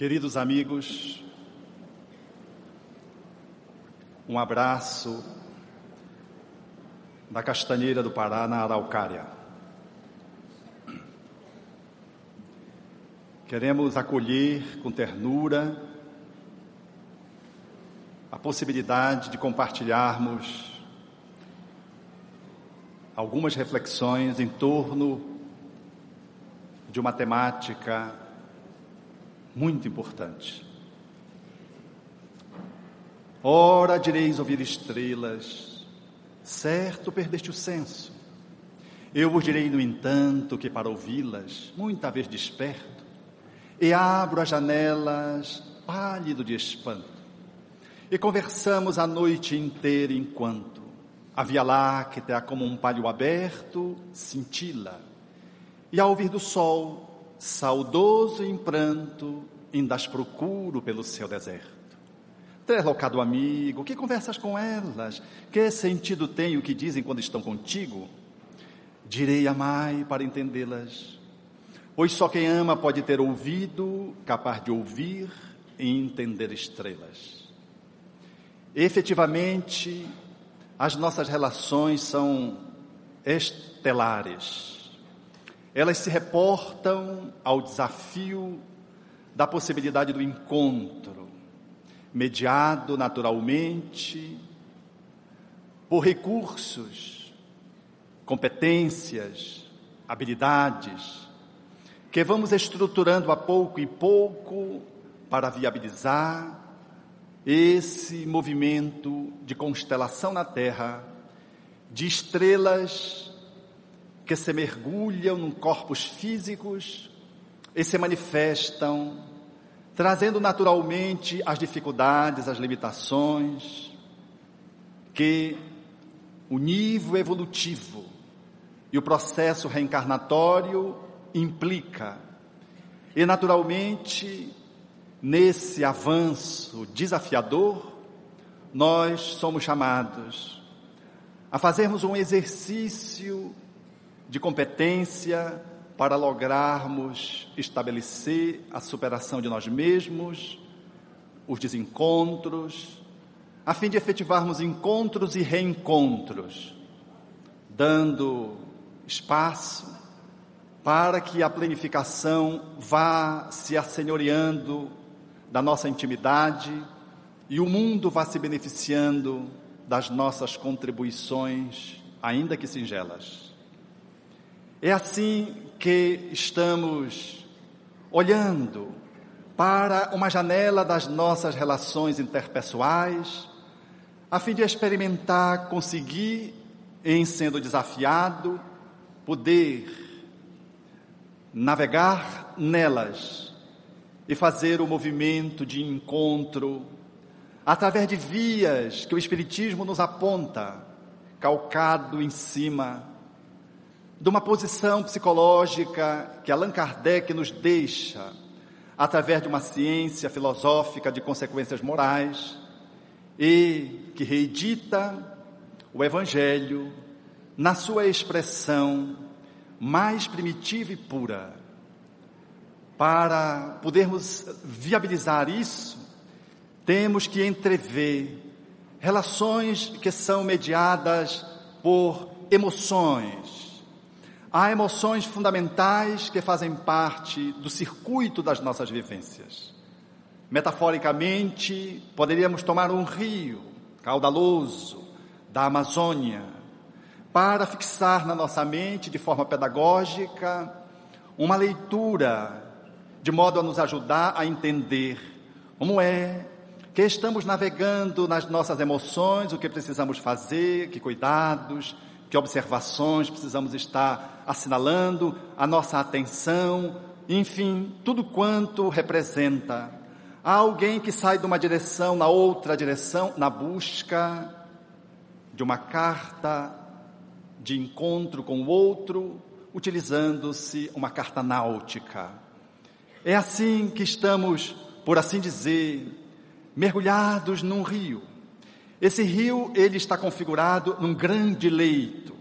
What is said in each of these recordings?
Queridos amigos, um abraço da Castanheira do Pará, na Araucária. Queremos acolher com ternura a possibilidade de compartilharmos algumas reflexões em torno de uma temática muito importante. Ora direis ouvir estrelas, certo perdeste o senso. Eu vos direi, no entanto, que para ouvi-las, muita vez desperto, e abro as janelas, pálido de espanto, e conversamos a noite inteira enquanto a Via Láctea, como um palho aberto, cintila, e ao vir do sol, saudoso em pranto, as procuro pelo seu deserto. Deslocado amigo, que conversas com elas? Que sentido tem o que dizem quando estão contigo? Direi amai para entendê-las, pois só quem ama pode ter ouvido, capaz de ouvir e entender estrelas. Efetivamente, as nossas relações são estelares elas se reportam ao desafio da possibilidade do encontro, mediado naturalmente por recursos, competências, habilidades, que vamos estruturando a pouco e pouco para viabilizar esse movimento de constelação na Terra, de estrelas que se mergulham em corpos físicos e se manifestam, trazendo naturalmente as dificuldades, as limitações que o nível evolutivo e o processo reencarnatório implica. E naturalmente, nesse avanço desafiador, nós somos chamados a fazermos um exercício de competência para lograrmos estabelecer a superação de nós mesmos, os desencontros, a fim de efetivarmos encontros e reencontros, dando espaço para que a planificação vá se assenhoreando da nossa intimidade e o mundo vá se beneficiando das nossas contribuições, ainda que singelas. É assim que estamos olhando para uma janela das nossas relações interpessoais, a fim de experimentar, conseguir, em sendo desafiado, poder navegar nelas e fazer o movimento de encontro através de vias que o Espiritismo nos aponta, calcado em cima de uma posição psicológica que Allan Kardec nos deixa através de uma ciência filosófica de consequências morais e que reedita o Evangelho na sua expressão mais primitiva e pura. Para podermos viabilizar isso, temos que entrever relações que são mediadas por emoções, Há emoções fundamentais que fazem parte do circuito das nossas vivências. Metaforicamente, poderíamos tomar um rio caudaloso da Amazônia para fixar na nossa mente, de forma pedagógica, uma leitura de modo a nos ajudar a entender como é que estamos navegando nas nossas emoções, o que precisamos fazer, que cuidados, que observações precisamos estar assinalando, a nossa atenção, enfim, tudo quanto representa. Há alguém que sai de uma direção na outra direção, na busca de uma carta de encontro com o outro, utilizando-se uma carta náutica. É assim que estamos, por assim dizer, mergulhados num rio esse rio, ele está configurado num grande leito,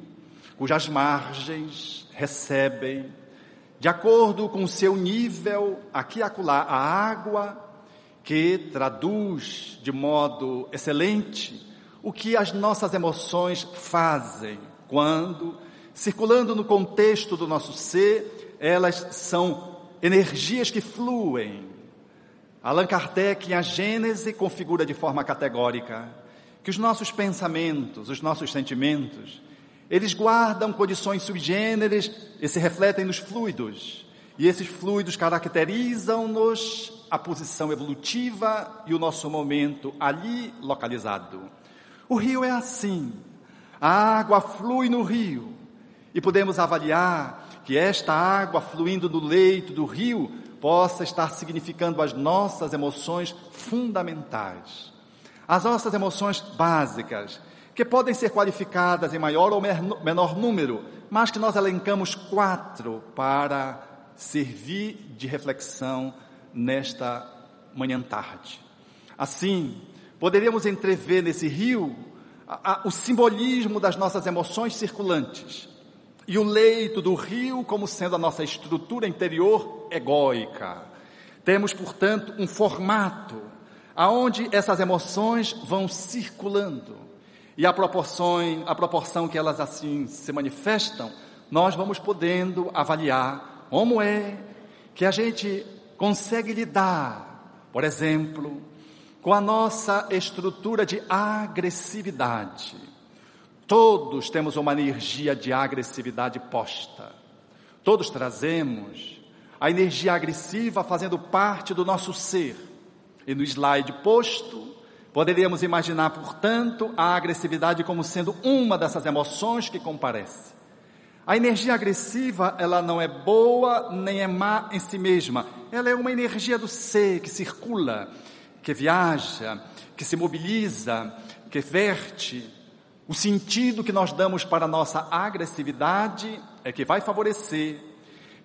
cujas margens recebem de acordo com seu nível, aqui e acolá, a água, que traduz de modo excelente o que as nossas emoções fazem quando, circulando no contexto do nosso ser, elas são energias que fluem. Allan Kardec, em A Gênese, configura de forma categórica que os nossos pensamentos, os nossos sentimentos, eles guardam condições sui generis e se refletem nos fluidos. E esses fluidos caracterizam-nos a posição evolutiva e o nosso momento ali localizado. O rio é assim. A água flui no rio. E podemos avaliar que esta água fluindo no leito do rio possa estar significando as nossas emoções fundamentais. As nossas emoções básicas, que podem ser qualificadas em maior ou menor número, mas que nós elencamos quatro para servir de reflexão nesta manhã tarde. Assim, poderíamos entrever nesse rio a, a, o simbolismo das nossas emoções circulantes e o leito do rio como sendo a nossa estrutura interior egóica. Temos, portanto, um formato aonde essas emoções vão circulando e a proporção, a proporção que elas assim se manifestam, nós vamos podendo avaliar como é que a gente consegue lidar, por exemplo, com a nossa estrutura de agressividade. Todos temos uma energia de agressividade posta. Todos trazemos a energia agressiva fazendo parte do nosso ser. E no slide posto, Poderíamos imaginar, portanto, a agressividade como sendo uma dessas emoções que comparece. A energia agressiva, ela não é boa nem é má em si mesma. Ela é uma energia do ser que circula, que viaja, que se mobiliza, que verte. O sentido que nós damos para a nossa agressividade é que vai favorecer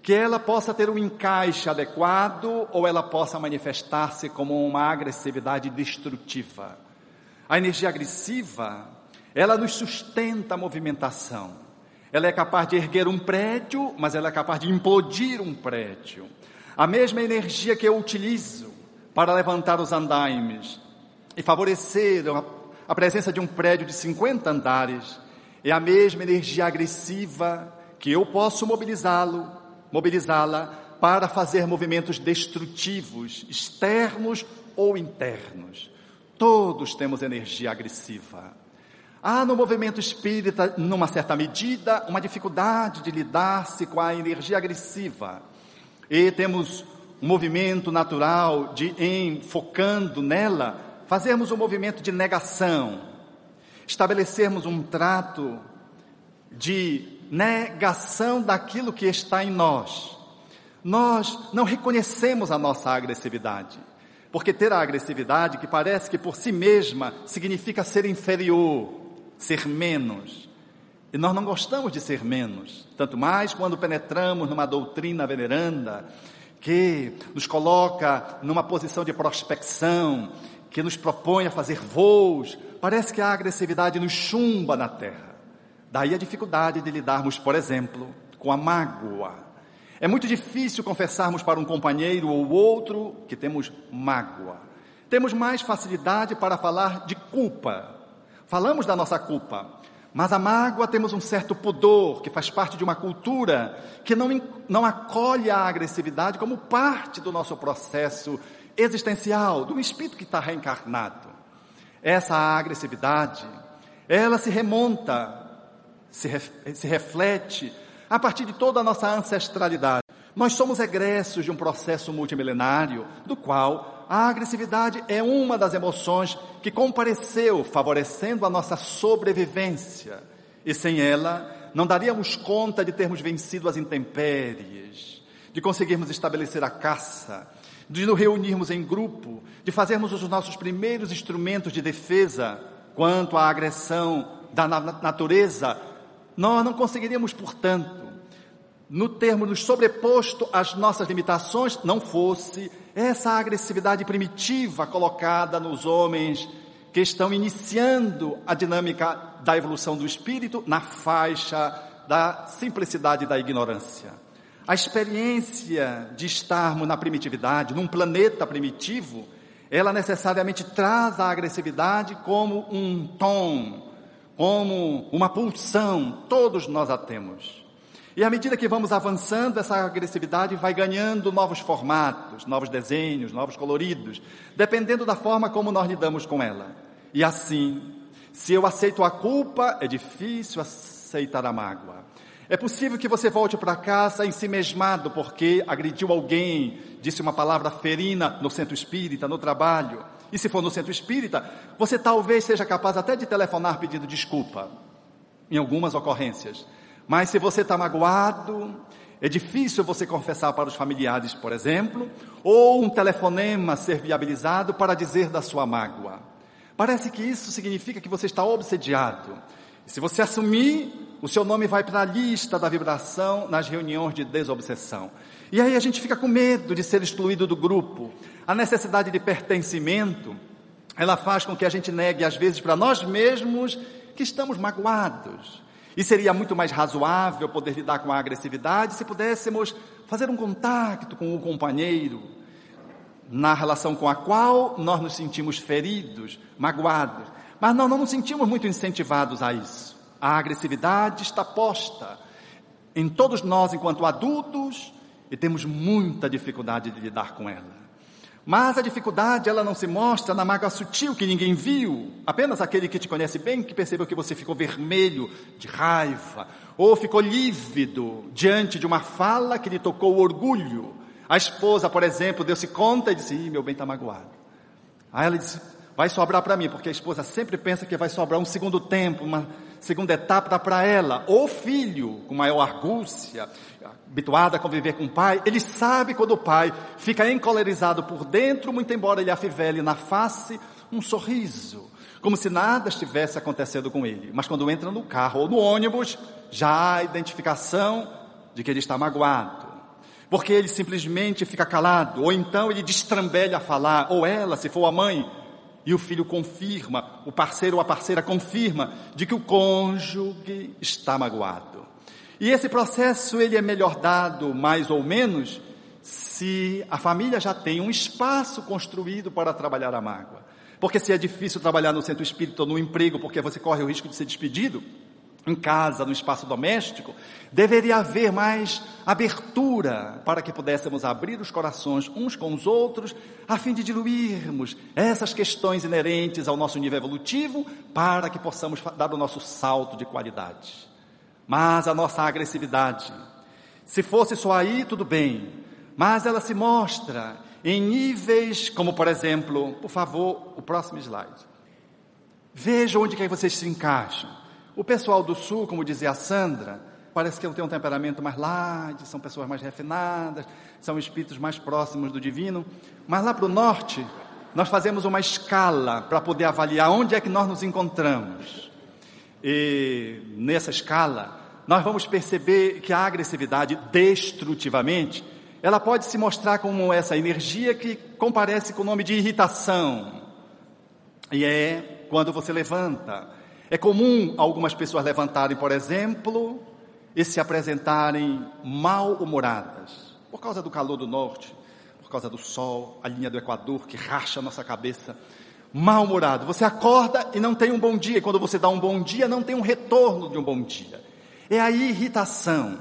que ela possa ter um encaixe adequado ou ela possa manifestar-se como uma agressividade destrutiva. A energia agressiva, ela nos sustenta a movimentação. Ela é capaz de erguer um prédio, mas ela é capaz de implodir um prédio. A mesma energia que eu utilizo para levantar os andaimes e favorecer a presença de um prédio de 50 andares é a mesma energia agressiva que eu posso mobilizá-lo mobilizá-la para fazer movimentos destrutivos, externos ou internos. Todos temos energia agressiva. Há no movimento espírita, numa certa medida, uma dificuldade de lidar-se com a energia agressiva. E temos um movimento natural de, em focando nela, fazermos um movimento de negação, estabelecermos um trato de negação daquilo que está em nós. Nós não reconhecemos a nossa agressividade, porque ter a agressividade que parece que por si mesma significa ser inferior, ser menos. E nós não gostamos de ser menos, tanto mais quando penetramos numa doutrina veneranda que nos coloca numa posição de prospecção, que nos propõe a fazer voos. Parece que a agressividade nos chumba na terra. Daí a dificuldade de lidarmos, por exemplo, com a mágoa. É muito difícil confessarmos para um companheiro ou outro que temos mágoa. Temos mais facilidade para falar de culpa. Falamos da nossa culpa, mas a mágoa temos um certo pudor, que faz parte de uma cultura que não, não acolhe a agressividade como parte do nosso processo existencial, do espírito que está reencarnado. Essa agressividade, ela se remonta se, ref, se reflete a partir de toda a nossa ancestralidade. Nós somos egressos de um processo multimilenário, do qual a agressividade é uma das emoções que compareceu, favorecendo a nossa sobrevivência. E sem ela, não daríamos conta de termos vencido as intempéries, de conseguirmos estabelecer a caça, de nos reunirmos em grupo, de fazermos os nossos primeiros instrumentos de defesa quanto à agressão da natureza nós não conseguiríamos, portanto, no termo nos sobreposto às nossas limitações, não fosse essa agressividade primitiva colocada nos homens que estão iniciando a dinâmica da evolução do espírito na faixa da simplicidade da ignorância. A experiência de estarmos na primitividade, num planeta primitivo, ela necessariamente traz a agressividade como um tom, como uma pulsão, todos nós a temos. E à medida que vamos avançando, essa agressividade vai ganhando novos formatos, novos desenhos, novos coloridos, dependendo da forma como nós lidamos com ela. E assim, se eu aceito a culpa, é difícil aceitar a mágoa. É possível que você volte para casa ensimesmado porque agrediu alguém, disse uma palavra ferina no centro espírita, no trabalho. E se for no centro espírita, você talvez seja capaz até de telefonar pedindo desculpa, em algumas ocorrências. Mas se você está magoado, é difícil você confessar para os familiares, por exemplo, ou um telefonema ser viabilizado para dizer da sua mágoa. Parece que isso significa que você está obsediado. Se você assumir, o seu nome vai para a lista da vibração nas reuniões de desobsessão. E aí a gente fica com medo de ser excluído do grupo. A necessidade de pertencimento, ela faz com que a gente negue às vezes para nós mesmos que estamos magoados. E seria muito mais razoável poder lidar com a agressividade se pudéssemos fazer um contato com o companheiro, na relação com a qual nós nos sentimos feridos, magoados. Mas nós não nos sentimos muito incentivados a isso. A agressividade está posta em todos nós enquanto adultos e temos muita dificuldade de lidar com ela. Mas a dificuldade, ela não se mostra na mágoa sutil que ninguém viu. Apenas aquele que te conhece bem que percebeu que você ficou vermelho de raiva, ou ficou lívido diante de uma fala que lhe tocou o orgulho. A esposa, por exemplo, deu-se conta e disse: Ih, meu bem está magoado. Aí ela disse: Vai sobrar para mim, porque a esposa sempre pensa que vai sobrar um segundo tempo, uma segunda etapa para ela. Ou filho, com maior argúcia, habituado a conviver com o pai, ele sabe quando o pai fica encolerizado por dentro, muito embora ele afivele na face um sorriso, como se nada estivesse acontecendo com ele. Mas quando entra no carro ou no ônibus, já há identificação de que ele está magoado. Porque ele simplesmente fica calado, ou então ele destrambelha a falar, ou ela, se for a mãe, e o filho confirma, o parceiro ou a parceira confirma de que o cônjuge está magoado. E esse processo ele é melhor dado, mais ou menos, se a família já tem um espaço construído para trabalhar a mágoa. Porque se é difícil trabalhar no centro espírita ou no emprego, porque você corre o risco de ser despedido, em casa, no espaço doméstico, deveria haver mais abertura para que pudéssemos abrir os corações uns com os outros, a fim de diluirmos essas questões inerentes ao nosso nível evolutivo, para que possamos dar o nosso salto de qualidade mas a nossa agressividade. Se fosse só aí, tudo bem, mas ela se mostra em níveis como, por exemplo, por favor, o próximo slide. Veja onde que vocês se encaixam. O pessoal do sul, como dizia a Sandra, parece que tem um temperamento mais light, são pessoas mais refinadas, são espíritos mais próximos do divino. Mas lá para o norte, nós fazemos uma escala para poder avaliar onde é que nós nos encontramos. E nessa escala, nós vamos perceber que a agressividade, destrutivamente, ela pode se mostrar como essa energia que comparece com o nome de irritação. E é quando você levanta. É comum algumas pessoas levantarem, por exemplo, e se apresentarem mal-humoradas, por causa do calor do norte, por causa do sol, a linha do Equador que racha a nossa cabeça mal-humorado. Você acorda e não tem um bom dia. E quando você dá um bom dia, não tem um retorno de um bom dia. É a irritação.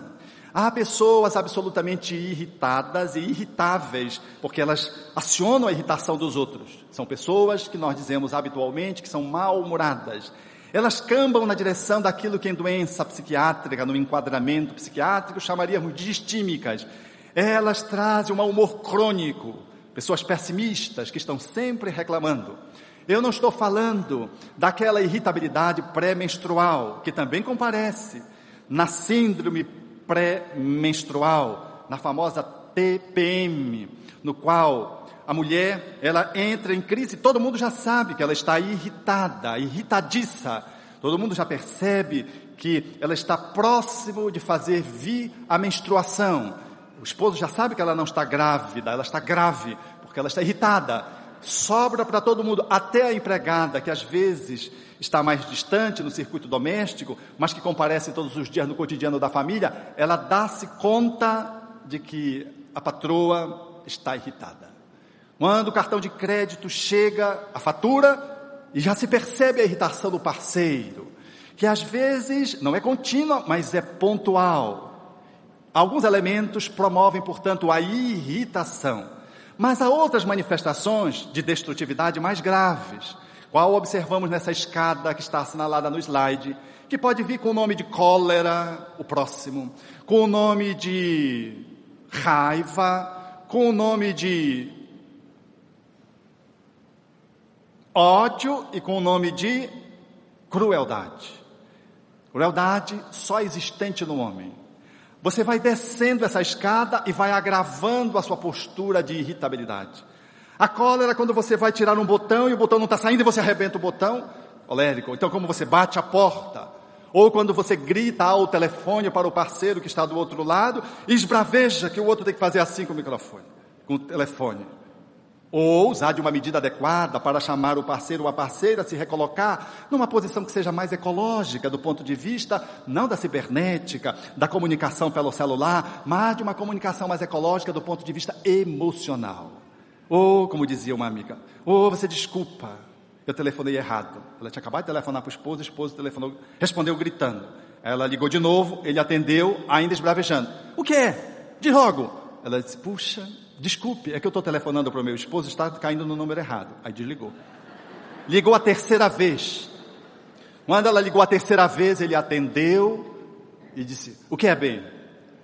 Há pessoas absolutamente irritadas e irritáveis, porque elas acionam a irritação dos outros. São pessoas que nós dizemos habitualmente que são mal-humoradas. Elas cambam na direção daquilo que em doença psiquiátrica, no enquadramento psiquiátrico, chamaríamos de distímicas. Elas trazem um mau humor crônico, pessoas pessimistas que estão sempre reclamando. Eu não estou falando daquela irritabilidade pré-menstrual, que também comparece na síndrome pré-menstrual, na famosa TPM, no qual a mulher, ela entra em crise, todo mundo já sabe que ela está irritada, irritadiça. Todo mundo já percebe que ela está próximo de fazer vir a menstruação. O esposo já sabe que ela não está grávida, ela está grave, porque ela está irritada sobra para todo mundo, até a empregada, que às vezes está mais distante no circuito doméstico, mas que comparece todos os dias no cotidiano da família, ela dá-se conta de que a patroa está irritada. Quando o cartão de crédito chega, a fatura, e já se percebe a irritação do parceiro, que às vezes não é contínua, mas é pontual. Alguns elementos promovem, portanto, a irritação. Mas há outras manifestações de destrutividade mais graves, qual observamos nessa escada que está assinalada no slide, que pode vir com o nome de cólera, o próximo, com o nome de raiva, com o nome de ódio e com o nome de crueldade. Crueldade só existente no homem. Você vai descendo essa escada e vai agravando a sua postura de irritabilidade. A cólera quando você vai tirar um botão e o botão não está saindo e você arrebenta o botão. Colérico. Então, como você bate a porta. Ou quando você grita ao telefone para o parceiro que está do outro lado e esbraveja que o outro tem que fazer assim com o microfone, com o telefone. Ou usar de uma medida adequada para chamar o parceiro ou a parceira a se recolocar numa posição que seja mais ecológica do ponto de vista não da cibernética, da comunicação pelo celular, mas de uma comunicação mais ecológica do ponto de vista emocional. Ou, como dizia uma amiga, ou você desculpa, eu telefonei errado. Ela tinha acabado de telefonar para o esposo, o esposo telefonou, respondeu gritando. Ela ligou de novo, ele atendeu, ainda esbravejando. O que é? De logo. Ela disse, puxa, desculpe, é que eu estou telefonando para o meu esposo, está caindo no número errado. Aí desligou. Ligou a terceira vez. Quando ela ligou a terceira vez, ele atendeu e disse, o que é bem?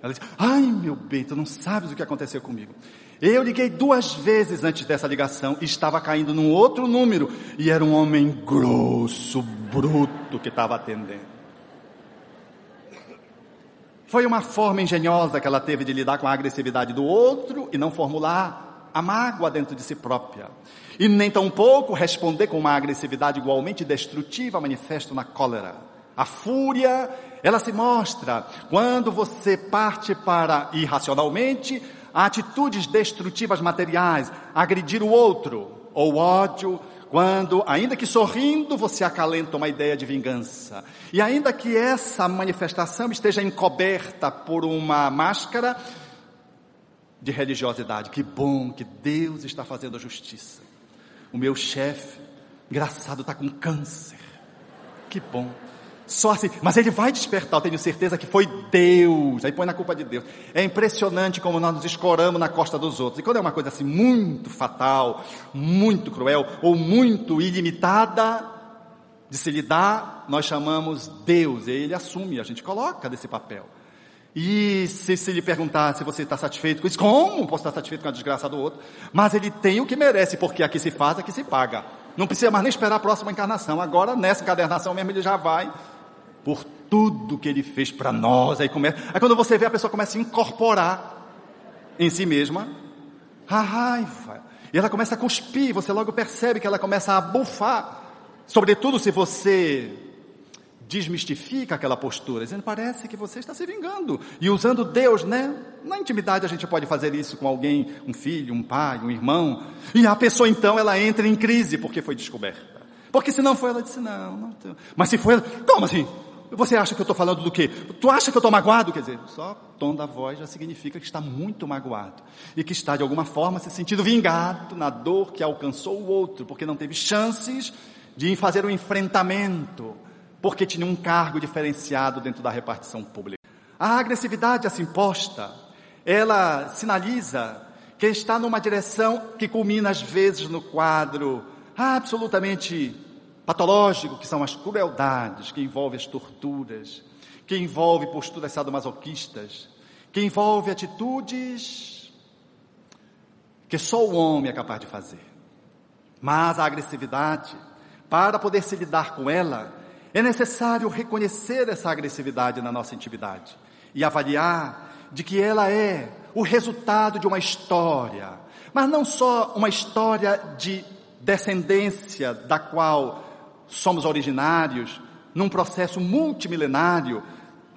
Ela disse, ai meu bem, tu não sabes o que aconteceu comigo. Eu liguei duas vezes antes dessa ligação e estava caindo num outro número e era um homem grosso, bruto que estava atendendo. Foi uma forma engenhosa que ela teve de lidar com a agressividade do outro e não formular a mágoa dentro de si própria. E nem tampouco responder com uma agressividade igualmente destrutiva, manifesto na cólera. A fúria, ela se mostra quando você parte para irracionalmente atitudes destrutivas materiais, agredir o outro, ou ódio, quando, ainda que sorrindo, você acalenta uma ideia de vingança. E ainda que essa manifestação esteja encoberta por uma máscara de religiosidade. Que bom que Deus está fazendo a justiça. O meu chefe, engraçado, está com câncer. Que bom. Só assim, mas ele vai despertar, eu tenho certeza que foi Deus. Aí põe na culpa de Deus. É impressionante como nós nos escoramos na costa dos outros. E quando é uma coisa assim muito fatal, muito cruel ou muito ilimitada de se lidar, nós chamamos Deus. E ele assume, a gente coloca desse papel. E se, se lhe perguntar se você está satisfeito com isso, como posso estar satisfeito com a desgraça do outro? Mas ele tem o que merece, porque aqui se faz, aqui se paga. Não precisa mais nem esperar a próxima encarnação. Agora, nessa encarnação mesmo, ele já vai por tudo que ele fez para nós. Aí, começa, aí quando você vê, a pessoa começa a incorporar em si mesma a raiva. E ela começa a cuspir, você logo percebe que ela começa a bufar. Sobretudo se você desmistifica aquela postura, dizendo, parece que você está se vingando. E usando Deus, né? Na intimidade a gente pode fazer isso com alguém, um filho, um pai, um irmão. E a pessoa então, ela entra em crise porque foi descoberta. Porque se não foi, ela disse, não, não. Mas se foi, como assim? Você acha que eu estou falando do quê? Tu acha que eu estou magoado? Quer dizer, só tom da voz já significa que está muito magoado. E que está, de alguma forma, se sentindo vingado na dor que alcançou o outro, porque não teve chances de fazer um enfrentamento, porque tinha um cargo diferenciado dentro da repartição pública. A agressividade assim posta, ela sinaliza que está numa direção que culmina às vezes no quadro absolutamente patológico, que são as crueldades, que envolve as torturas, que envolve posturas sadomasoquistas, que envolve atitudes que só o homem é capaz de fazer. Mas a agressividade, para poder se lidar com ela, é necessário reconhecer essa agressividade na nossa intimidade e avaliar de que ela é o resultado de uma história, mas não só uma história de descendência da qual somos originários, num processo multimilenário,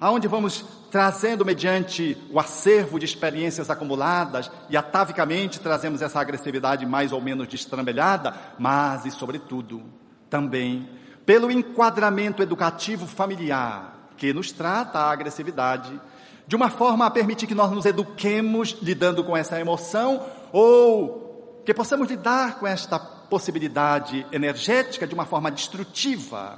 aonde vamos trazendo mediante o acervo de experiências acumuladas e atavicamente trazemos essa agressividade mais ou menos destrambelhada, mas e sobretudo também pelo enquadramento educativo familiar que nos trata a agressividade de uma forma a permitir que nós nos eduquemos lidando com essa emoção ou que possamos lidar com esta possibilidade energética de uma forma destrutiva,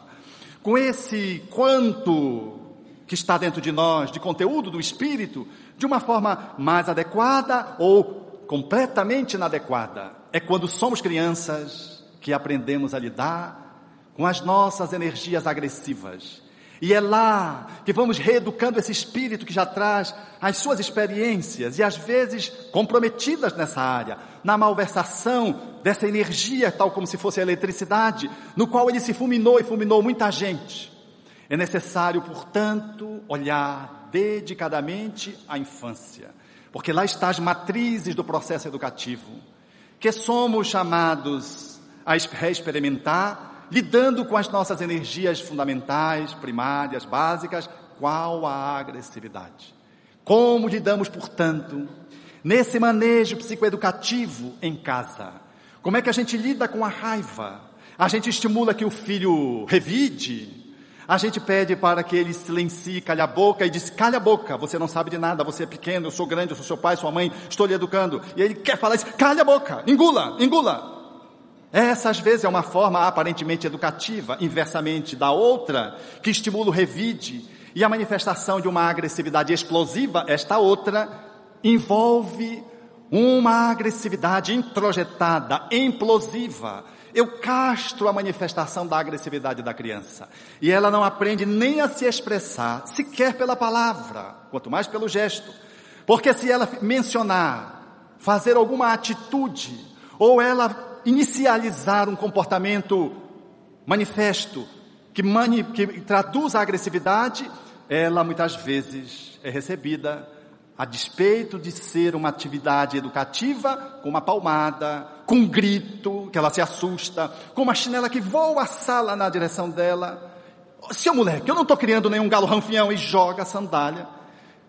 com esse quanto que está dentro de nós, de conteúdo do espírito, de uma forma mais adequada ou completamente inadequada. É quando somos crianças que aprendemos a lidar com as nossas energias agressivas e é lá que vamos reeducando esse espírito que já traz as suas experiências e às vezes comprometidas nessa área, na malversação dessa energia, tal como se fosse a eletricidade, no qual ele se fulminou e fulminou muita gente. É necessário, portanto, olhar dedicadamente a infância, porque lá estão as matrizes do processo educativo, que somos chamados a reexperimentar lidando com as nossas energias fundamentais, primárias, básicas, qual a agressividade? Como lidamos, portanto, nesse manejo psicoeducativo em casa? Como é que a gente lida com a raiva? A gente estimula que o filho revide? A gente pede para que ele silencie, calhe a boca e diz, calha a boca, você não sabe de nada, você é pequeno, eu sou grande, eu sou seu pai, sua mãe, estou lhe educando. E ele quer falar isso, calha a boca, engula, engula. Essa, às vezes, é uma forma aparentemente educativa, inversamente da outra, que estimula o revide, e a manifestação de uma agressividade explosiva, esta outra, envolve uma agressividade introjetada, implosiva. Eu castro a manifestação da agressividade da criança. E ela não aprende nem a se expressar, sequer pela palavra, quanto mais pelo gesto. Porque se ela mencionar, fazer alguma atitude, ou ela inicializar um comportamento manifesto que, mani, que traduz a agressividade, ela muitas vezes é recebida a despeito de ser uma atividade educativa, com uma palmada, com um grito, que ela se assusta, com uma chinela que voa a sala na direção dela. Seu moleque, eu não estou criando nenhum galo ranfião e joga a sandália.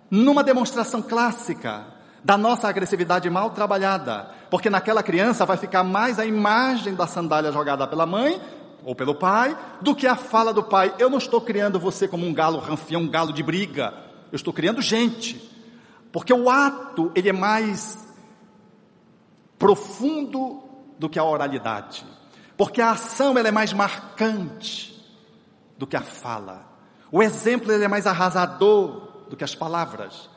Numa demonstração clássica da nossa agressividade mal trabalhada, porque naquela criança vai ficar mais a imagem da sandália jogada pela mãe ou pelo pai do que a fala do pai. Eu não estou criando você como um galo ranfião, um galo de briga. Eu estou criando gente. Porque o ato, ele é mais profundo do que a oralidade. Porque a ação, ela é mais marcante do que a fala. O exemplo, ele é mais arrasador do que as palavras.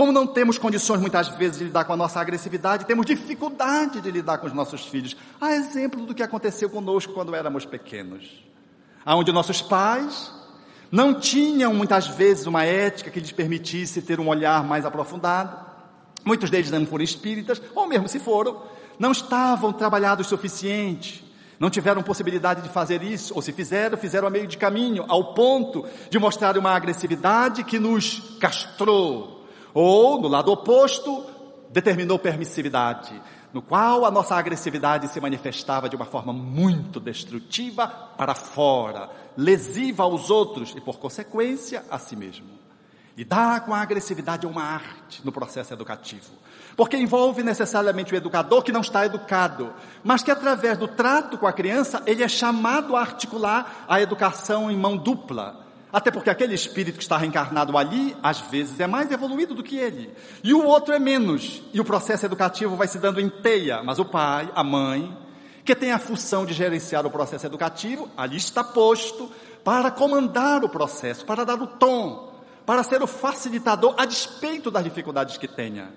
Como não temos condições muitas vezes de lidar com a nossa agressividade, temos dificuldade de lidar com os nossos filhos. Há exemplo do que aconteceu conosco quando éramos pequenos. Onde nossos pais não tinham muitas vezes uma ética que lhes permitisse ter um olhar mais aprofundado. Muitos deles não foram espíritas, ou mesmo se foram, não estavam trabalhados o suficiente, não tiveram possibilidade de fazer isso, ou se fizeram, fizeram a meio de caminho, ao ponto de mostrar uma agressividade que nos castrou, ou, no lado oposto, determinou permissividade, no qual a nossa agressividade se manifestava de uma forma muito destrutiva para fora, lesiva aos outros e, por consequência, a si mesmo. Lidar com a agressividade é uma arte no processo educativo, porque envolve necessariamente o educador que não está educado, mas que através do trato com a criança, ele é chamado a articular a educação em mão dupla, até porque aquele espírito que está reencarnado ali, às vezes é mais evoluído do que ele. E o outro é menos. E o processo educativo vai se dando em teia. Mas o pai, a mãe, que tem a função de gerenciar o processo educativo, ali está posto para comandar o processo, para dar o tom, para ser o facilitador a despeito das dificuldades que tenha.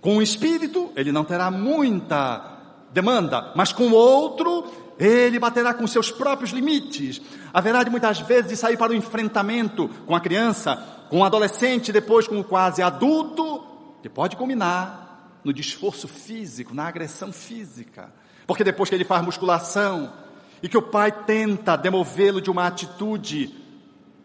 Com o espírito, ele não terá muita demanda, mas com o outro, ele baterá com seus próprios limites. Haverá de muitas vezes de sair para o enfrentamento com a criança, com o adolescente, depois com o quase adulto, que pode culminar no desforço físico, na agressão física. Porque depois que ele faz musculação e que o pai tenta demovê-lo de uma atitude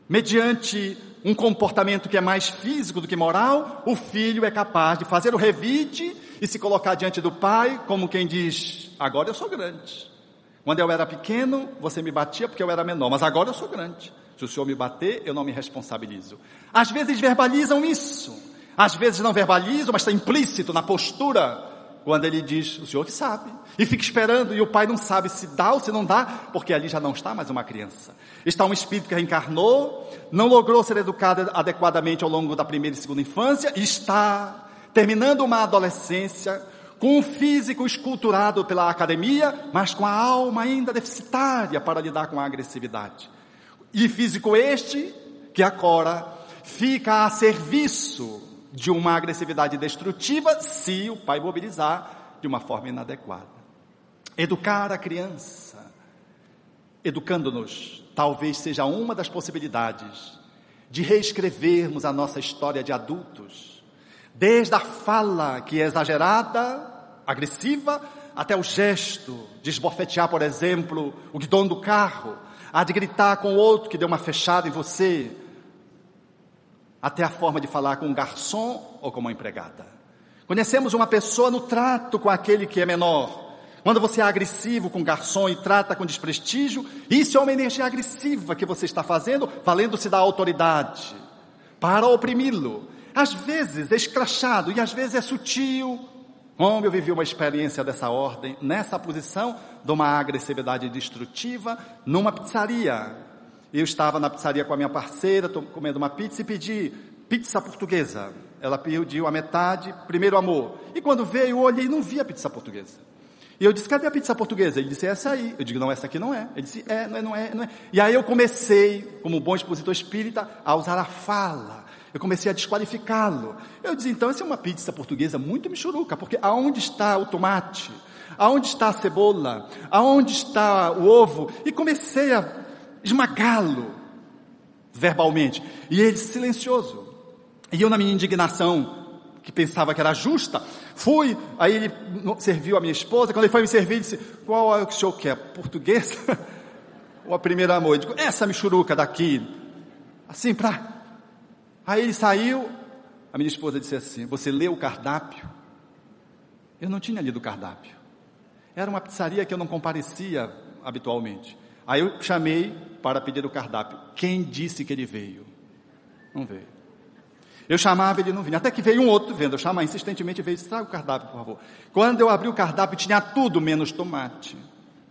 mediante um comportamento que é mais físico do que moral, o filho é capaz de fazer o revide e se colocar diante do pai como quem diz: agora eu sou grande. Quando eu era pequeno, você me batia porque eu era menor, mas agora eu sou grande. Se o senhor me bater, eu não me responsabilizo. Às vezes verbalizam isso, às vezes não verbalizam, mas está implícito na postura quando ele diz, o senhor que sabe, e fica esperando, e o pai não sabe se dá ou se não dá, porque ali já não está mais uma criança. Está um espírito que reencarnou, não logrou ser educado adequadamente ao longo da primeira e segunda infância, e está terminando uma adolescência, com um físico esculturado pela academia, mas com a alma ainda deficitária para lidar com a agressividade. E físico este, que agora fica a serviço de uma agressividade destrutiva se o pai mobilizar de uma forma inadequada. Educar a criança, educando-nos, talvez seja uma das possibilidades de reescrevermos a nossa história de adultos, desde a fala que é exagerada, agressiva, até o gesto de esbofetear, por exemplo, o guidão do carro, a de gritar com o outro que deu uma fechada em você, até a forma de falar com um garçom ou com uma empregada. Conhecemos uma pessoa no trato com aquele que é menor. Quando você é agressivo com o garçom e trata com desprestígio, isso é uma energia agressiva que você está fazendo, valendo-se da autoridade, para oprimi-lo. Às vezes é escrachado e às vezes é sutil. Como eu vivi uma experiência dessa ordem, nessa posição de uma agressividade destrutiva, numa pizzaria, eu estava na pizzaria com a minha parceira, comendo uma pizza e pedi pizza portuguesa. Ela pediu a metade, primeiro amor. E quando veio, eu olhei e não vi a pizza portuguesa. E eu disse, cadê a pizza portuguesa? Ele disse, essa aí. Eu digo, não, essa aqui não é. Ele disse, é, não é, não é, não é. E aí eu comecei, como bom expositor espírita, a usar a fala. Eu comecei a desqualificá-lo. Eu disse, então, essa é uma pizza portuguesa muito michuruca, porque aonde está o tomate? Aonde está a cebola? Aonde está o ovo? E comecei a esmagá-lo verbalmente. E ele silencioso. E eu, na minha indignação, que pensava que era justa, fui, aí ele serviu a minha esposa, quando ele foi me servir, ele disse, qual é o que o senhor quer, português? Ou a primeira amor? Eu digo, essa michuruca daqui, assim, pra... Aí ele saiu, a minha esposa disse assim, você leu o cardápio? Eu não tinha lido o cardápio. Era uma pizzaria que eu não comparecia habitualmente. Aí eu chamei para pedir o cardápio. Quem disse que ele veio? Não veio. Eu chamava, ele não vinha. Até que veio um outro vendo. Eu chamava insistentemente, veio e disse, traga o cardápio, por favor. Quando eu abri o cardápio, tinha tudo menos tomate,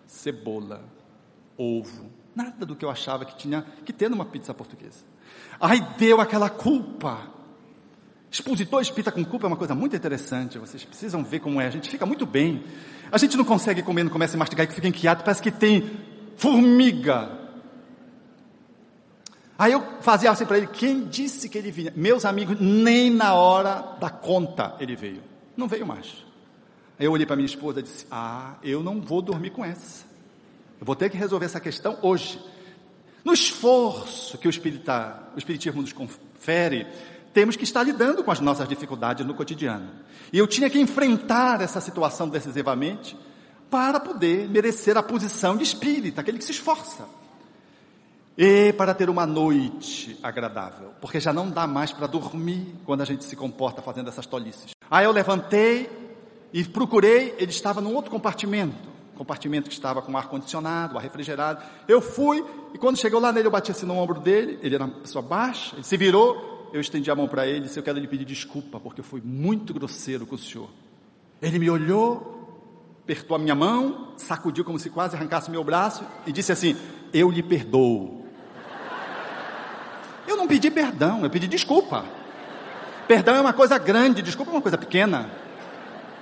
cebola, ovo. Nada do que eu achava que tinha que ter numa pizza portuguesa. Aí deu aquela culpa. Expositor espírita com culpa é uma coisa muito interessante. Vocês precisam ver como é. A gente fica muito bem. A gente não consegue comer, não começa a mastigar e fica inquieto. Parece que tem formiga. Aí eu fazia assim para ele, quem disse que ele vinha? Meus amigos, nem na hora da conta ele veio. Não veio mais. Aí eu olhei para minha esposa e disse, ah, eu não vou dormir com essa. Eu vou ter que resolver essa questão hoje. No esforço que o, o Espiritismo nos confere, temos que estar lidando com as nossas dificuldades no cotidiano. E eu tinha que enfrentar essa situação decisivamente, para poder merecer a posição de espírita, aquele que se esforça. E para ter uma noite agradável, porque já não dá mais para dormir quando a gente se comporta fazendo essas tolices. Aí eu levantei e procurei, ele estava num outro compartimento, compartimento que estava com ar condicionado, ar refrigerado. Eu fui e quando chegou lá nele eu bati assim no ombro dele, ele era uma pessoa baixa, ele se virou, eu estendi a mão para ele e disse, eu quero lhe pedir desculpa porque eu fui muito grosseiro com o senhor. Ele me olhou, apertou a minha mão, sacudiu como se quase arrancasse meu braço e disse assim: Eu lhe perdoo. Eu não pedi perdão, eu pedi desculpa. Perdão é uma coisa grande, desculpa é uma coisa pequena.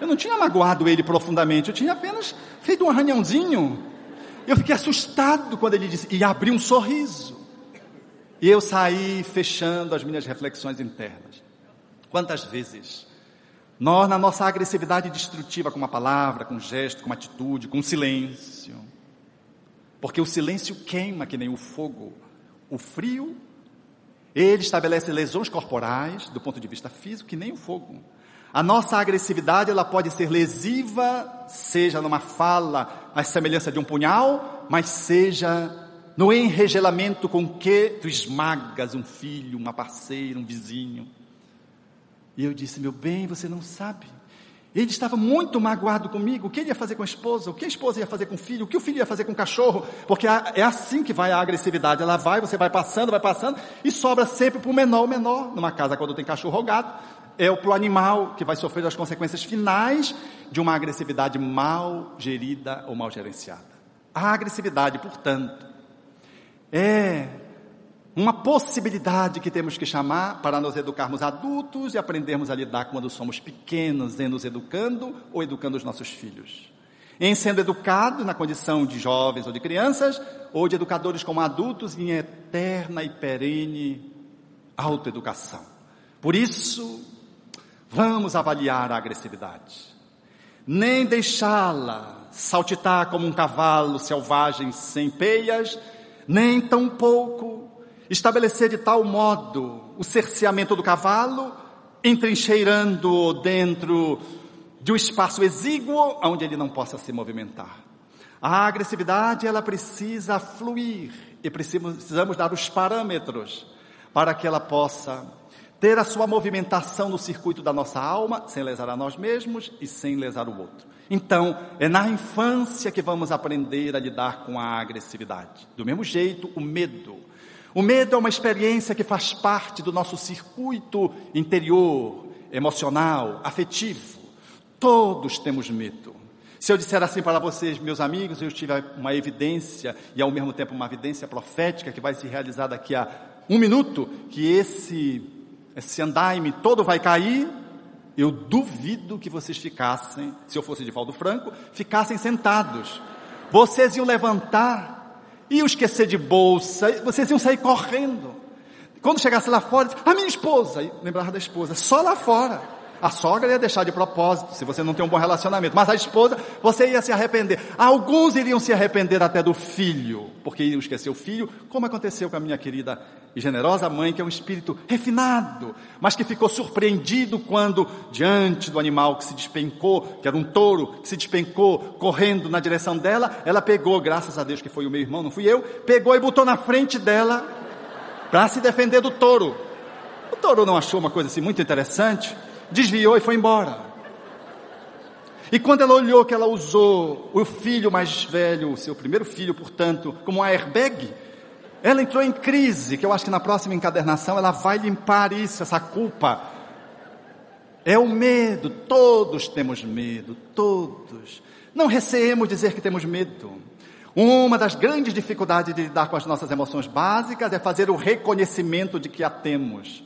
Eu não tinha magoado ele profundamente, eu tinha apenas feito um arranhãozinho. Eu fiquei assustado quando ele disse, e abri um sorriso. E eu saí fechando as minhas reflexões internas. Quantas vezes nós, na nossa agressividade destrutiva com uma palavra, com um gesto, com uma atitude, com um silêncio. Porque o silêncio queima que nem o fogo. O frio, ele estabelece lesões corporais, do ponto de vista físico, que nem o fogo. A nossa agressividade, ela pode ser lesiva, seja numa fala, a semelhança de um punhal, mas seja no enregelamento com que tu esmagas um filho, uma parceira, um vizinho. E eu disse: Meu bem, você não sabe. Ele estava muito magoado comigo. O que ele ia fazer com a esposa? O que a esposa ia fazer com o filho? O que o filho ia fazer com o cachorro? Porque é assim que vai a agressividade. Ela vai, você vai passando, vai passando, e sobra sempre para o menor o menor. Numa casa, quando tem cachorro ou gato, é para o animal que vai sofrer as consequências finais de uma agressividade mal gerida ou mal gerenciada. A agressividade, portanto, é uma possibilidade que temos que chamar para nos educarmos adultos e aprendermos a lidar quando somos pequenos, em nos educando ou educando os nossos filhos. Em sendo educados na condição de jovens ou de crianças, ou de educadores como adultos em eterna e perene autoeducação. Por isso, vamos avaliar a agressividade. Nem deixá-la saltitar como um cavalo selvagem sem peias, nem tampouco estabelecer de tal modo o cerceamento do cavalo, entrincheirando-o dentro de um espaço exíguo onde ele não possa se movimentar. A agressividade, ela precisa fluir e precisamos dar os parâmetros para que ela possa ter a sua movimentação no circuito da nossa alma, sem lesar a nós mesmos e sem lesar o outro. Então, é na infância que vamos aprender a lidar com a agressividade. Do mesmo jeito, o medo o medo é uma experiência que faz parte do nosso circuito interior, emocional, afetivo. Todos temos medo. Se eu disser assim para vocês, meus amigos, eu tive uma evidência e ao mesmo tempo uma evidência profética que vai se realizar daqui a um minuto, que esse, esse andaime todo vai cair, eu duvido que vocês ficassem, se eu fosse de Valdo Franco, ficassem sentados. Vocês iam levantar iam esquecer de bolsa, vocês iam sair correndo. Quando chegasse lá fora, a minha esposa, lembrava da esposa, só lá fora. A sogra ia deixar de propósito, se você não tem um bom relacionamento. Mas a esposa, você ia se arrepender. Alguns iriam se arrepender até do filho, porque iriam esquecer o filho, como aconteceu com a minha querida e generosa mãe, que é um espírito refinado, mas que ficou surpreendido quando, diante do animal que se despencou, que era um touro, que se despencou correndo na direção dela, ela pegou, graças a Deus que foi o meu irmão, não fui eu, pegou e botou na frente dela para se defender do touro. O touro não achou uma coisa assim muito interessante? Desviou e foi embora. E quando ela olhou que ela usou o filho mais velho, o seu primeiro filho, portanto, como um airbag, ela entrou em crise, que eu acho que na próxima encadernação ela vai limpar isso, essa culpa. É o medo, todos temos medo, todos. Não receemos dizer que temos medo. Uma das grandes dificuldades de lidar com as nossas emoções básicas é fazer o reconhecimento de que a temos.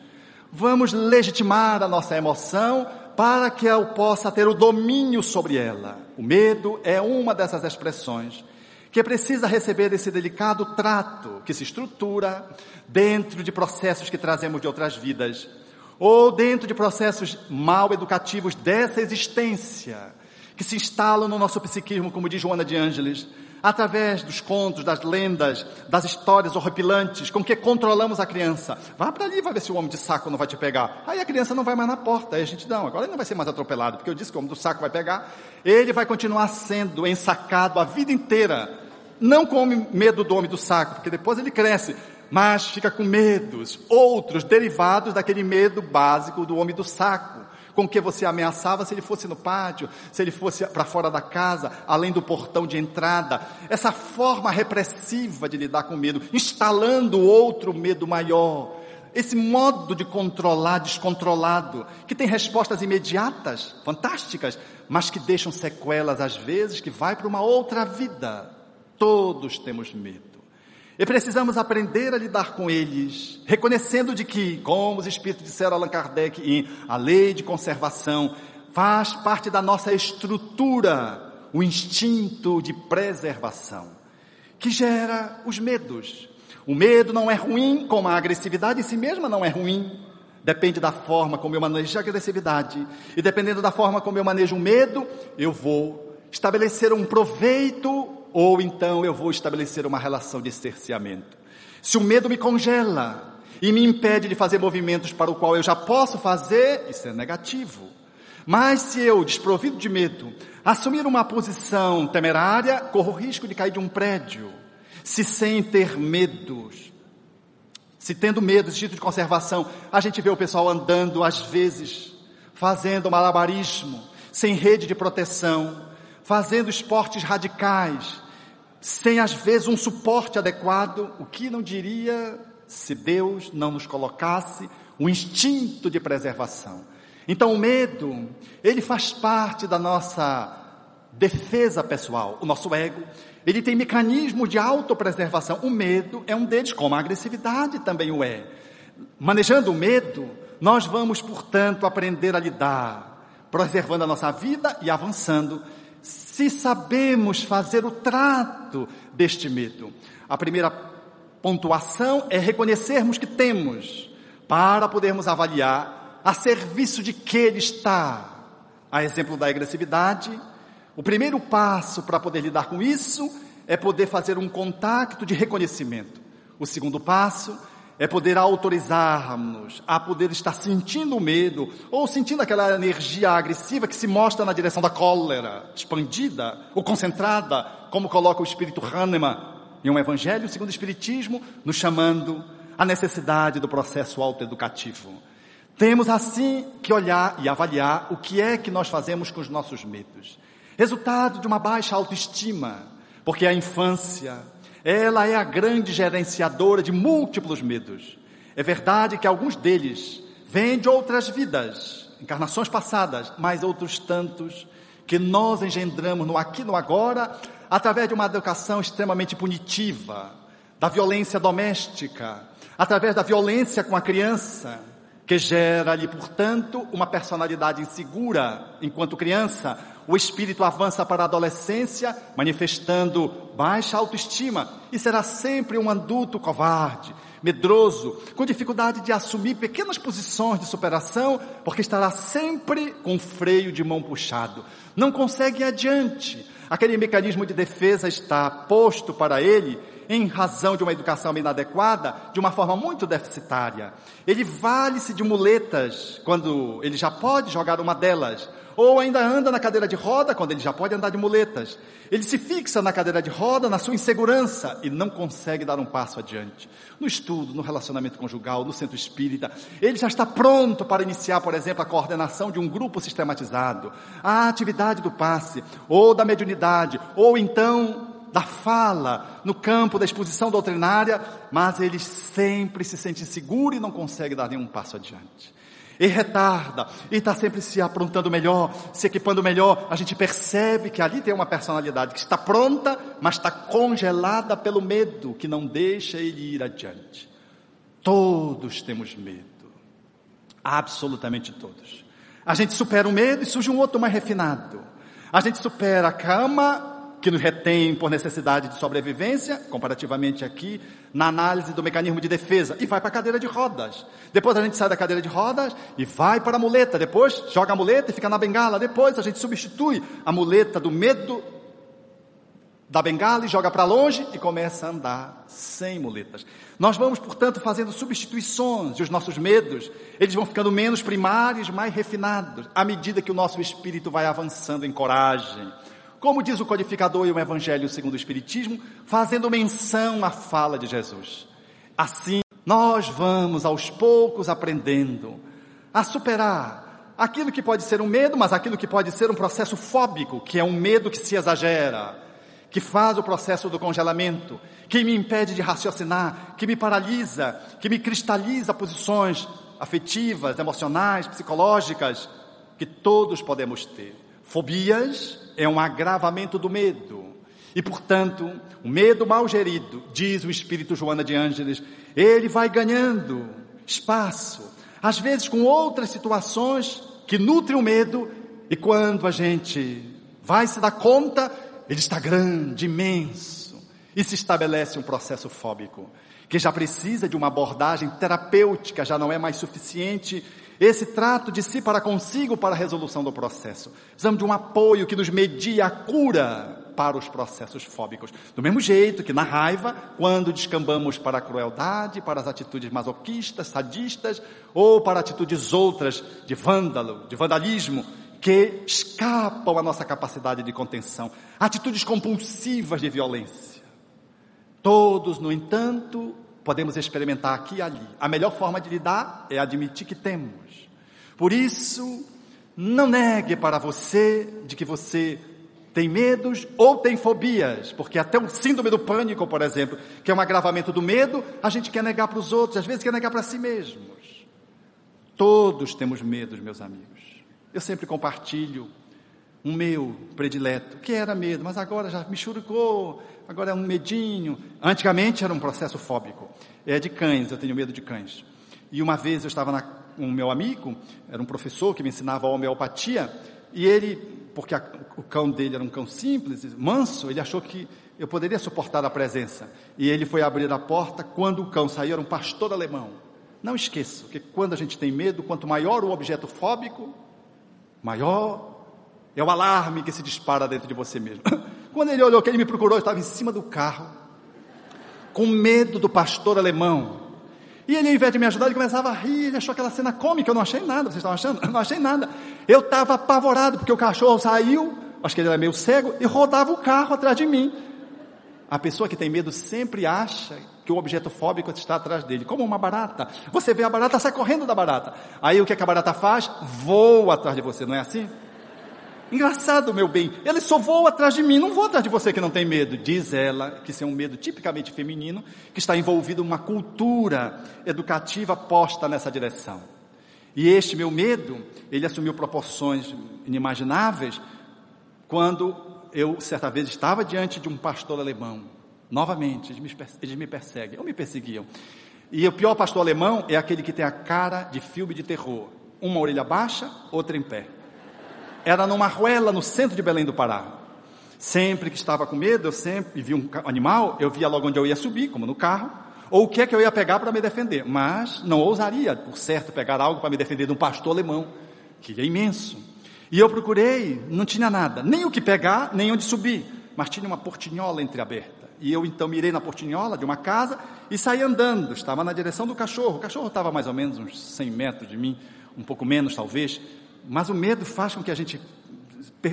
Vamos legitimar a nossa emoção para que eu possa ter o domínio sobre ela. O medo é uma dessas expressões que precisa receber esse delicado trato que se estrutura dentro de processos que trazemos de outras vidas ou dentro de processos mal educativos dessa existência que se instalam no nosso psiquismo, como diz Joana de Ângeles, através dos contos, das lendas, das histórias horripilantes com que controlamos a criança. Vá para ali, vai ver se o homem de saco não vai te pegar. Aí a criança não vai mais na porta. Aí a gente, não, agora ele não vai ser mais atropelado, porque eu disse que o homem do saco vai pegar. Ele vai continuar sendo ensacado a vida inteira. Não com medo do homem do saco, porque depois ele cresce, mas fica com medos, outros derivados daquele medo básico do homem do saco com que você ameaçava se ele fosse no pátio, se ele fosse para fora da casa, além do portão de entrada. Essa forma repressiva de lidar com medo, instalando outro medo maior. Esse modo de controlar descontrolado, que tem respostas imediatas, fantásticas, mas que deixam sequelas às vezes, que vai para uma outra vida. Todos temos medo. E precisamos aprender a lidar com eles, reconhecendo de que, como os espíritos disseram Allan Kardec em A Lei de Conservação, faz parte da nossa estrutura o instinto de preservação, que gera os medos. O medo não é ruim, como a agressividade em si mesma não é ruim. Depende da forma como eu manejo a agressividade. E dependendo da forma como eu manejo o medo, eu vou estabelecer um proveito ou então eu vou estabelecer uma relação de cerceamento. Se o medo me congela e me impede de fazer movimentos para o qual eu já posso fazer, isso é negativo. Mas se eu, desprovido de medo, assumir uma posição temerária, corro o risco de cair de um prédio. Se sem ter medos, se tendo medo, instinto de conservação, a gente vê o pessoal andando às vezes, fazendo malabarismo, sem rede de proteção, fazendo esportes radicais, sem às vezes um suporte adequado, o que não diria se Deus não nos colocasse um instinto de preservação. Então o medo, ele faz parte da nossa defesa pessoal, o nosso ego, ele tem mecanismo de autopreservação. O medo é um deles, como a agressividade também o é. Manejando o medo, nós vamos, portanto, aprender a lidar, preservando a nossa vida e avançando, se sabemos fazer o trato deste medo. A primeira pontuação é reconhecermos que temos, para podermos avaliar a serviço de que ele está. A exemplo da agressividade, o primeiro passo para poder lidar com isso é poder fazer um contato de reconhecimento. O segundo passo é poder autorizarmos a poder estar sentindo medo ou sentindo aquela energia agressiva que se mostra na direção da cólera, expandida ou concentrada, como coloca o espírito Hahnemann em um evangelho segundo o espiritismo, nos chamando a necessidade do processo autoeducativo. Temos assim que olhar e avaliar o que é que nós fazemos com os nossos medos. Resultado de uma baixa autoestima, porque a infância, ela é a grande gerenciadora de múltiplos medos. É verdade que alguns deles vêm de outras vidas, encarnações passadas, mas outros tantos que nós engendramos no aqui no agora, através de uma educação extremamente punitiva, da violência doméstica, através da violência com a criança, que gera ali, portanto, uma personalidade insegura enquanto criança, o espírito avança para a adolescência, manifestando baixa autoestima e será sempre um adulto covarde, medroso, com dificuldade de assumir pequenas posições de superação, porque estará sempre com o freio de mão puxado. Não consegue ir adiante. Aquele mecanismo de defesa está posto para ele em razão de uma educação inadequada, de uma forma muito deficitária. Ele vale-se de muletas quando ele já pode jogar uma delas, ou ainda anda na cadeira de roda quando ele já pode andar de muletas. Ele se fixa na cadeira de roda, na sua insegurança e não consegue dar um passo adiante. No estudo, no relacionamento conjugal, no centro espírita, ele já está pronto para iniciar, por exemplo, a coordenação de um grupo sistematizado, a atividade do passe, ou da mediunidade, ou então da fala, no campo da exposição doutrinária, mas ele sempre se sente inseguro e não consegue dar nenhum passo adiante. E retarda, e está sempre se aprontando melhor, se equipando melhor. A gente percebe que ali tem uma personalidade que está pronta, mas está congelada pelo medo que não deixa ele ir adiante. Todos temos medo. Absolutamente todos. A gente supera o medo e surge um outro mais refinado. A gente supera a cama que nos retém por necessidade de sobrevivência, comparativamente aqui, na análise do mecanismo de defesa, e vai para a cadeira de rodas. Depois a gente sai da cadeira de rodas e vai para a muleta. Depois joga a muleta e fica na bengala. Depois a gente substitui a muleta do medo da bengala e joga para longe e começa a andar sem muletas. Nós vamos, portanto, fazendo substituições e os nossos medos, eles vão ficando menos primários, mais refinados, à medida que o nosso espírito vai avançando em coragem, como diz o codificador e o Evangelho segundo o Espiritismo, fazendo menção à fala de Jesus. Assim, nós vamos aos poucos aprendendo a superar aquilo que pode ser um medo, mas aquilo que pode ser um processo fóbico, que é um medo que se exagera, que faz o processo do congelamento, que me impede de raciocinar, que me paralisa, que me cristaliza posições afetivas, emocionais, psicológicas, que todos podemos ter. Fobias é um agravamento do medo. E, portanto, o medo mal gerido, diz o Espírito Joana de Ângeles, ele vai ganhando espaço, às vezes com outras situações que nutrem o medo, e quando a gente vai se dar conta, ele está grande, imenso, e se estabelece um processo fóbico, que já precisa de uma abordagem terapêutica, já não é mais suficiente esse trato de si para consigo para a resolução do processo. Precisamos de um apoio que nos medie a cura para os processos fóbicos. Do mesmo jeito que na raiva, quando descambamos para a crueldade, para as atitudes masoquistas, sadistas, ou para atitudes outras de vândalo, de vandalismo, que escapam à nossa capacidade de contenção, atitudes compulsivas de violência. Todos, no entanto, podemos experimentar aqui e ali. A melhor forma de lidar é admitir que temos. Por isso, Não negue para você de que você tem medos ou tem fobias, porque até o síndrome do pânico, por exemplo, que é um agravamento do medo, a gente quer negar para os outros, às vezes quer negar para si mesmos. Todos temos medos, meus amigos. Eu sempre compartilho um meu predileto, que era medo, mas agora já me churicou, agora é um medinho. Antigamente era um processo fóbico. É de cães, eu tenho medo de cães. E uma vez eu estava na, com um meu amigo, era um professor que me ensinava homeopatia, e ele, porque a, o cão dele era um cão simples, manso, ele achou que eu poderia suportar a presença. E ele foi abrir a porta, quando o cão saiu, era um pastor alemão. Não esqueça que quando a gente tem medo, quanto maior o objeto fóbico, maior é o alarme que se dispara dentro de você mesmo. Quando ele olhou que ele me procurou, eu estava em cima do carro, com medo do pastor alemão. E ele, ao invés de me ajudar, ele começava a rir, ele achou aquela cena cômica, eu não achei nada, vocês estão achando? Eu não achei nada. Eu estava apavorado, porque o cachorro saiu, acho que ele era meio cego, e rodava o carro atrás de mim. A pessoa que tem medo sempre acha que o objeto fóbico está atrás dele, como uma barata. Você vê a barata, sai correndo da barata. Aí o que, é que a barata faz? Voa atrás de você, não é assim? Engraçado, meu bem, ele só voa atrás de mim, não voa atrás de você que não tem medo. Diz ela que isso é um medo tipicamente feminino, que está envolvido uma cultura educativa posta nessa direção. E este meu medo, ele assumiu proporções inimagináveis quando eu, certa vez, estava diante de um pastor alemão. Novamente, eles me, eles me perseguem, ou me perseguiam. E o pior pastor alemão é aquele que tem a cara de filme de terror. Uma orelha baixa, outra em pé. Era numa ruela no centro de Belém do Pará. Sempre que estava com medo, eu sempre vi um animal, eu via logo onde eu ia subir, como no carro, ou o que é que eu ia pegar para me defender. Mas não ousaria, por certo, pegar algo para me defender de um pastor alemão, que é imenso. E eu procurei, não tinha nada, nem o que pegar, nem onde subir, mas tinha uma portinhola entreaberta. E eu então mirei na portinhola de uma casa e saí andando, estava na direção do cachorro. O cachorro estava mais ou menos uns 100 metros de mim, um pouco menos talvez, mas o medo faz com que a gente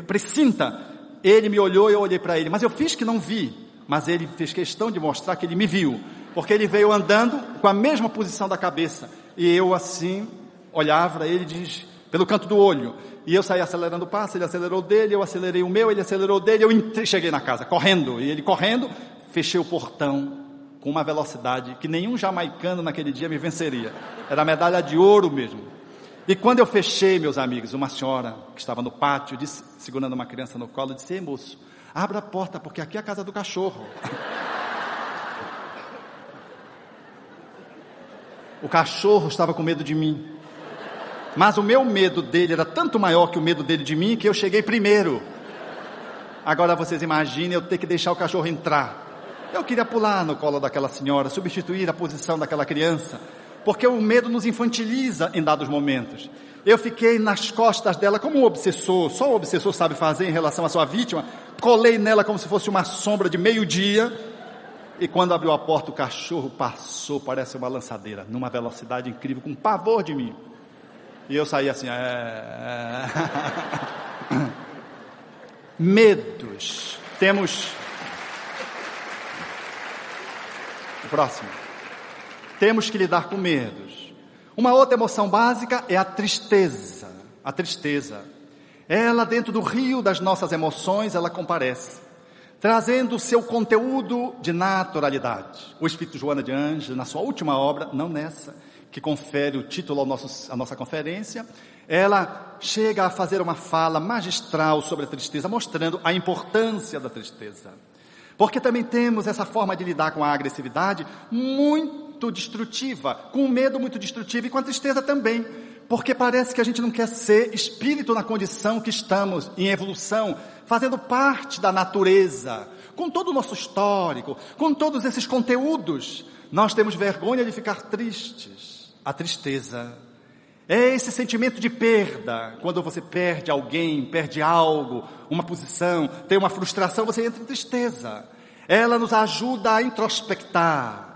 presinta. Ele me olhou e eu olhei para ele, mas eu fiz que não vi. Mas ele fez questão de mostrar que ele me viu, porque ele veio andando com a mesma posição da cabeça. E eu assim olhava para ele diz, pelo canto do olho. E eu saí acelerando o passo, ele acelerou dele, eu acelerei o meu, ele acelerou dele, eu entrei, cheguei na casa, correndo. E ele correndo, fechei o portão com uma velocidade que nenhum jamaicano naquele dia me venceria. Era medalha de ouro mesmo. E quando eu fechei, meus amigos, uma senhora que estava no pátio, disse, segurando uma criança no colo, disse: Ei, moço, abra a porta, porque aqui é a casa do cachorro. o cachorro estava com medo de mim. Mas o meu medo dele era tanto maior que o medo dele de mim que eu cheguei primeiro. Agora vocês imaginem eu ter que deixar o cachorro entrar. Eu queria pular no colo daquela senhora, substituir a posição daquela criança porque o medo nos infantiliza em dados momentos. Eu fiquei nas costas dela como um obsessor, só o obsessor sabe fazer em relação à sua vítima. Colei nela como se fosse uma sombra de meio-dia. E quando abriu a porta, o cachorro passou, parece uma lançadeira, numa velocidade incrível, com pavor de mim. E eu saí assim, é... Medos. Temos. O próximo temos que lidar com medos. Uma outra emoção básica é a tristeza. A tristeza. Ela, dentro do rio das nossas emoções, ela comparece, trazendo seu conteúdo de naturalidade. O Espírito Joana de Anjos, na sua última obra, não nessa, que confere o título ao nosso, à nossa conferência, ela chega a fazer uma fala magistral sobre a tristeza, mostrando a importância da tristeza. Porque também temos essa forma de lidar com a agressividade muito muito destrutiva, com o medo muito destrutivo e com a tristeza também. Porque parece que a gente não quer ser espírito na condição que estamos, em evolução, fazendo parte da natureza, com todo o nosso histórico, com todos esses conteúdos. Nós temos vergonha de ficar tristes. A tristeza é esse sentimento de perda. Quando você perde alguém, perde algo, uma posição, tem uma frustração, você entra em tristeza. Ela nos ajuda a introspectar,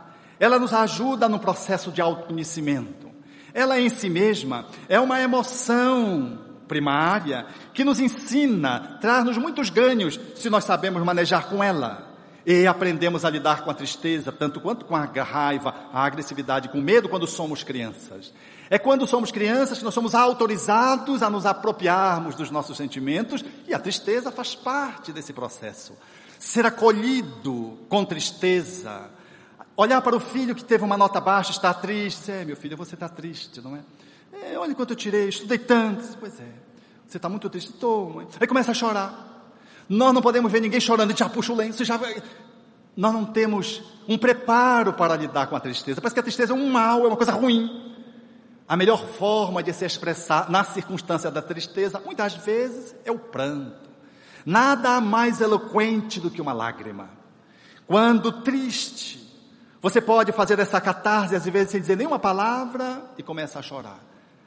ela nos ajuda no processo de autoconhecimento. Ela em si mesma é uma emoção primária que nos ensina, traz-nos muitos ganhos se nós sabemos manejar com ela. E aprendemos a lidar com a tristeza, tanto quanto com a raiva, a agressividade, com medo quando somos crianças. É quando somos crianças que nós somos autorizados a nos apropriarmos dos nossos sentimentos e a tristeza faz parte desse processo. Ser acolhido com tristeza, olhar para o filho que teve uma nota baixa, está triste, é meu filho, você está triste, não é? é olha quanto eu tirei, estudei tanto, pois é, você está muito triste, estou, aí começa a chorar. Nós não podemos ver ninguém chorando, gente já puxa o lenço, já vai. Nós não temos um preparo para lidar com a tristeza. Parece que a tristeza é um mal, é uma coisa ruim. A melhor forma de se expressar na circunstância da tristeza, muitas vezes, é o pranto. Nada mais eloquente do que uma lágrima. Quando triste, você pode fazer essa catarse, às vezes, sem dizer nenhuma palavra e começa a chorar.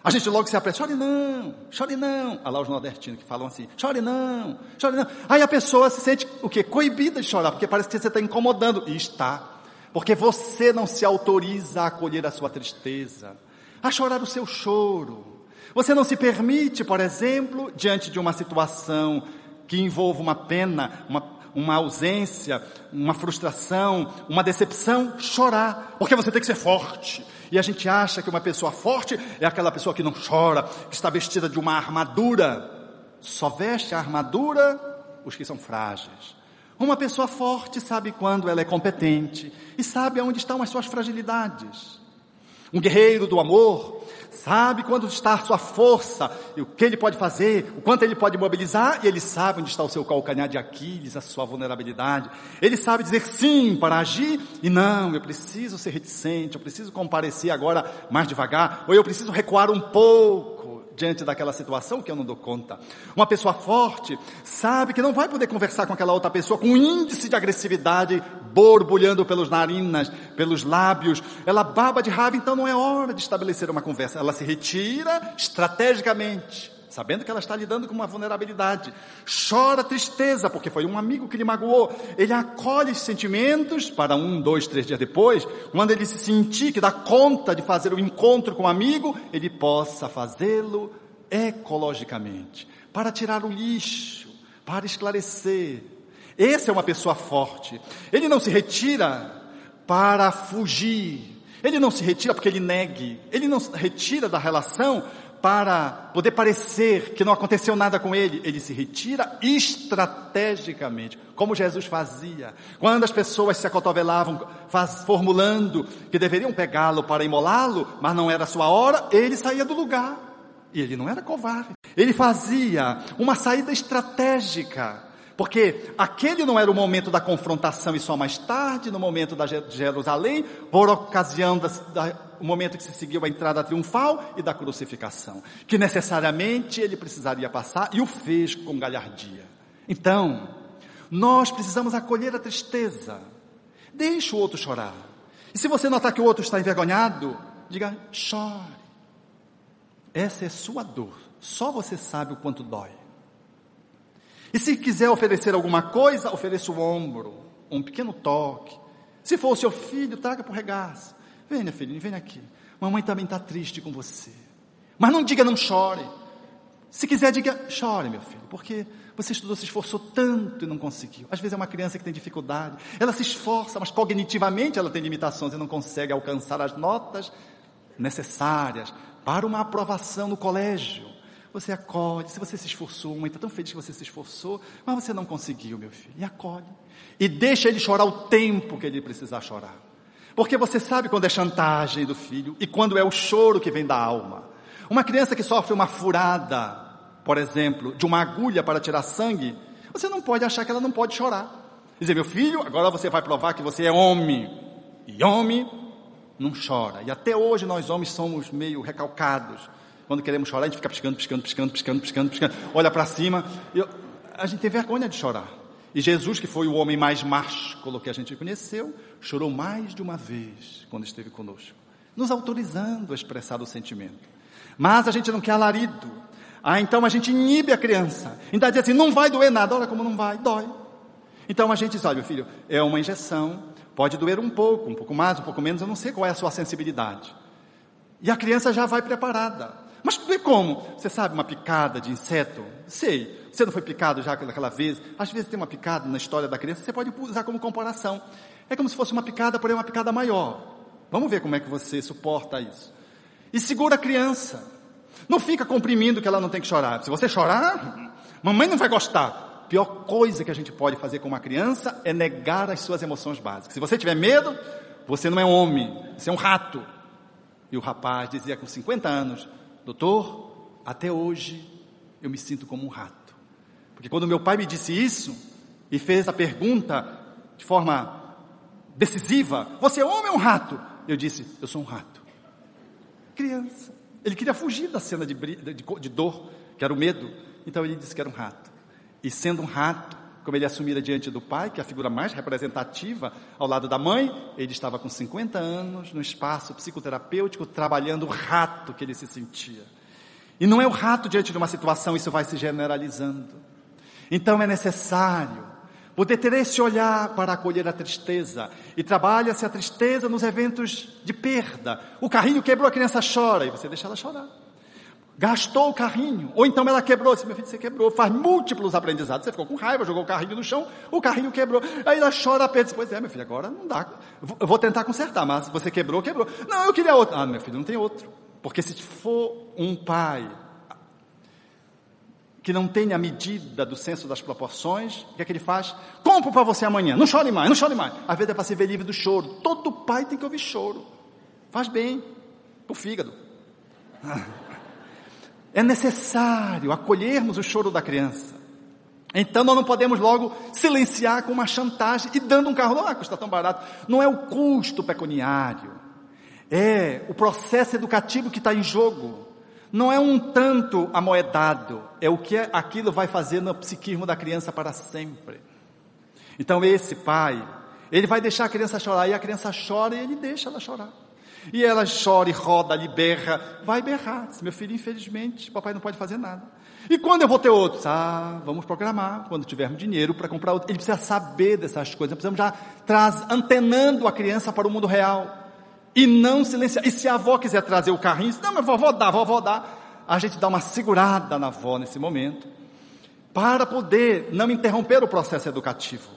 A gente logo se apressa, chore não, chore não. Olha lá os nordestinos que falam assim, chore não, chore não. Aí a pessoa se sente o quê? Coibida de chorar, porque parece que você está incomodando. E está. Porque você não se autoriza a acolher a sua tristeza, a chorar o seu choro. Você não se permite, por exemplo, diante de uma situação que envolva uma pena, uma, uma ausência, uma frustração, uma decepção, chorar. Porque você tem que ser forte e a gente acha que uma pessoa forte é aquela pessoa que não chora, que está vestida de uma armadura. Só veste a armadura os que são frágeis. Uma pessoa forte sabe quando ela é competente e sabe aonde estão as suas fragilidades. Um guerreiro do amor sabe quando está sua força, e o que ele pode fazer, o quanto ele pode mobilizar, e ele sabe onde está o seu calcanhar de Aquiles, a sua vulnerabilidade. Ele sabe dizer sim para agir e não, eu preciso ser reticente, eu preciso comparecer agora mais devagar, ou eu preciso recuar um pouco diante daquela situação que eu não dou conta. Uma pessoa forte sabe que não vai poder conversar com aquela outra pessoa com um índice de agressividade borbulhando pelos narinas, pelos lábios. Ela baba de raiva, então não é hora de estabelecer uma conversa. Ela se retira estrategicamente sabendo que ela está lidando com uma vulnerabilidade. Chora tristeza, porque foi um amigo que lhe magoou. Ele acolhe esses sentimentos para um, dois, três dias depois, quando ele se sentir que dá conta de fazer o encontro com o um amigo, ele possa fazê-lo ecologicamente, para tirar o lixo, para esclarecer. Essa é uma pessoa forte. Ele não se retira para fugir. Ele não se retira porque ele negue. Ele não se retira da relação para poder parecer que não aconteceu nada com ele, ele se retira estrategicamente, como Jesus fazia. Quando as pessoas se acotovelavam, faz, formulando que deveriam pegá-lo para imolá-lo, mas não era sua hora, ele saía do lugar. E ele não era covarde. Ele fazia uma saída estratégica porque aquele não era o momento da confrontação e só mais tarde, no momento da Jerusalém, por ocasião do momento que se seguiu a entrada triunfal e da crucificação, que necessariamente ele precisaria passar e o fez com galhardia. Então, nós precisamos acolher a tristeza. Deixe o outro chorar. E se você notar que o outro está envergonhado, diga, chore. Essa é sua dor. Só você sabe o quanto dói. E se quiser oferecer alguma coisa, ofereça o ombro, um pequeno toque. Se for o seu filho, traga para o regaço. Venha, filhinho, venha aqui. Mamãe também está triste com você. Mas não diga não chore. Se quiser, diga chore, meu filho, porque você estudou, se esforçou tanto e não conseguiu. Às vezes é uma criança que tem dificuldade. Ela se esforça, mas cognitivamente ela tem limitações e não consegue alcançar as notas necessárias para uma aprovação no colégio. Você acolhe, se você se esforçou, mãe está tão feliz que você se esforçou, mas você não conseguiu, meu filho. E acolhe. E deixa ele chorar o tempo que ele precisar chorar. Porque você sabe quando é chantagem do filho e quando é o choro que vem da alma. Uma criança que sofre uma furada, por exemplo, de uma agulha para tirar sangue, você não pode achar que ela não pode chorar. Dizer, meu filho, agora você vai provar que você é homem. E homem não chora. E até hoje nós homens somos meio recalcados. Quando queremos chorar, a gente fica piscando, piscando, piscando, piscando, piscando, piscando, olha para cima. Eu, a gente tem vergonha de chorar. E Jesus, que foi o homem mais másculo que a gente conheceu, chorou mais de uma vez quando esteve conosco, nos autorizando a expressar o sentimento. Mas a gente não quer alarido. Ah, então a gente inibe a criança. Então diz assim, não vai doer nada. Olha como não vai, dói. Então a gente diz, olha meu filho, é uma injeção, pode doer um pouco, um pouco mais, um pouco menos, eu não sei qual é a sua sensibilidade. E a criança já vai preparada. Mas como? Você sabe uma picada de inseto? Sei. Você não foi picado já aquela vez? Às vezes tem uma picada na história da criança, você pode usar como comparação. É como se fosse uma picada, porém uma picada maior. Vamos ver como é que você suporta isso. E segura a criança. Não fica comprimindo que ela não tem que chorar. Se você chorar, mamãe não vai gostar. Pior coisa que a gente pode fazer com uma criança é negar as suas emoções básicas. Se você tiver medo, você não é homem, você é um rato. E o rapaz dizia com 50 anos: Doutor, até hoje eu me sinto como um rato. Porque quando meu pai me disse isso e fez a pergunta de forma decisiva: Você é homem ou um rato? Eu disse: Eu sou um rato. Criança. Ele queria fugir da cena de, de, de dor, que era o medo. Então ele disse que era um rato. E sendo um rato, como ele assumira diante do pai, que é a figura mais representativa ao lado da mãe, ele estava com 50 anos no espaço psicoterapêutico trabalhando o rato que ele se sentia. E não é o rato diante de uma situação, isso vai se generalizando. Então é necessário poder ter esse olhar para acolher a tristeza. E trabalha-se a tristeza nos eventos de perda. O carrinho quebrou, a criança chora, e você deixa ela chorar. Gastou o carrinho, ou então ela quebrou, disse, meu filho, você quebrou, faz múltiplos aprendizados, você ficou com raiva, jogou o carrinho no chão, o carrinho quebrou, aí ela chora, diz, pois é, meu filho, agora não dá, vou tentar consertar, mas você quebrou, quebrou. Não, eu queria outro. Ah, meu filho, não tem outro. Porque se for um pai que não tem a medida do senso das proporções, o que é que ele faz? Compro para você amanhã, não chore mais, não chore mais. Às vezes é para se ver livre do choro. Todo pai tem que ouvir choro. Faz bem, o fígado. É necessário acolhermos o choro da criança. Então nós não podemos logo silenciar com uma chantagem e dando um carro, não, ah, custa tão barato. Não é o custo pecuniário, é o processo educativo que está em jogo não é um tanto amoedado, é o que aquilo vai fazer no psiquismo da criança para sempre. Então esse pai, ele vai deixar a criança chorar, e a criança chora e ele deixa ela chorar. E ela chora e roda ali, berra, vai berrar. Diz, meu filho, infelizmente, papai não pode fazer nada. E quando eu vou ter outros? Ah, vamos programar, quando tivermos dinheiro para comprar outro. Ele precisa saber dessas coisas, precisamos já traz, antenando a criança para o mundo real e não silenciar. E se a avó quiser trazer o carrinho, não, mas vovó dá, vovó dá. A gente dá uma segurada na avó nesse momento, para poder não interromper o processo educativo.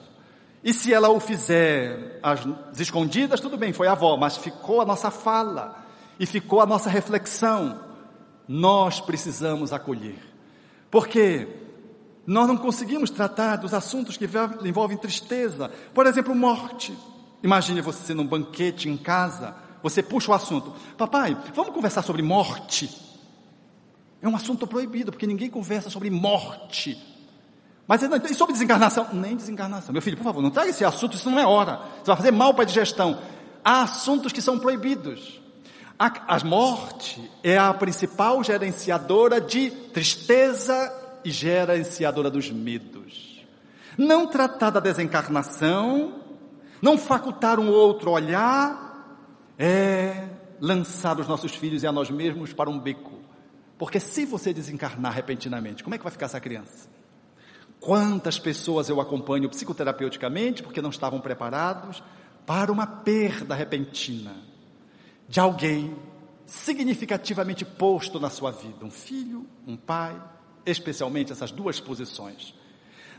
E se ela o fizer às escondidas, tudo bem, foi a avó, mas ficou a nossa fala e ficou a nossa reflexão. Nós precisamos acolher. Porque nós não conseguimos tratar dos assuntos que envolvem tristeza. Por exemplo, morte. Imagine você num banquete em casa, você puxa o assunto. Papai, vamos conversar sobre morte. É um assunto proibido, porque ninguém conversa sobre morte. Mas e sobre desencarnação? Nem desencarnação. Meu filho, por favor, não traga esse assunto, isso não é hora. Você vai fazer mal para a digestão. Há assuntos que são proibidos. A, a morte é a principal gerenciadora de tristeza e gerenciadora dos medos. Não tratar da desencarnação, não facultar um outro olhar, é lançar os nossos filhos e a nós mesmos para um beco. Porque se você desencarnar repentinamente, como é que vai ficar essa criança? Quantas pessoas eu acompanho psicoterapeuticamente porque não estavam preparados para uma perda repentina de alguém significativamente posto na sua vida, um filho, um pai, especialmente essas duas posições.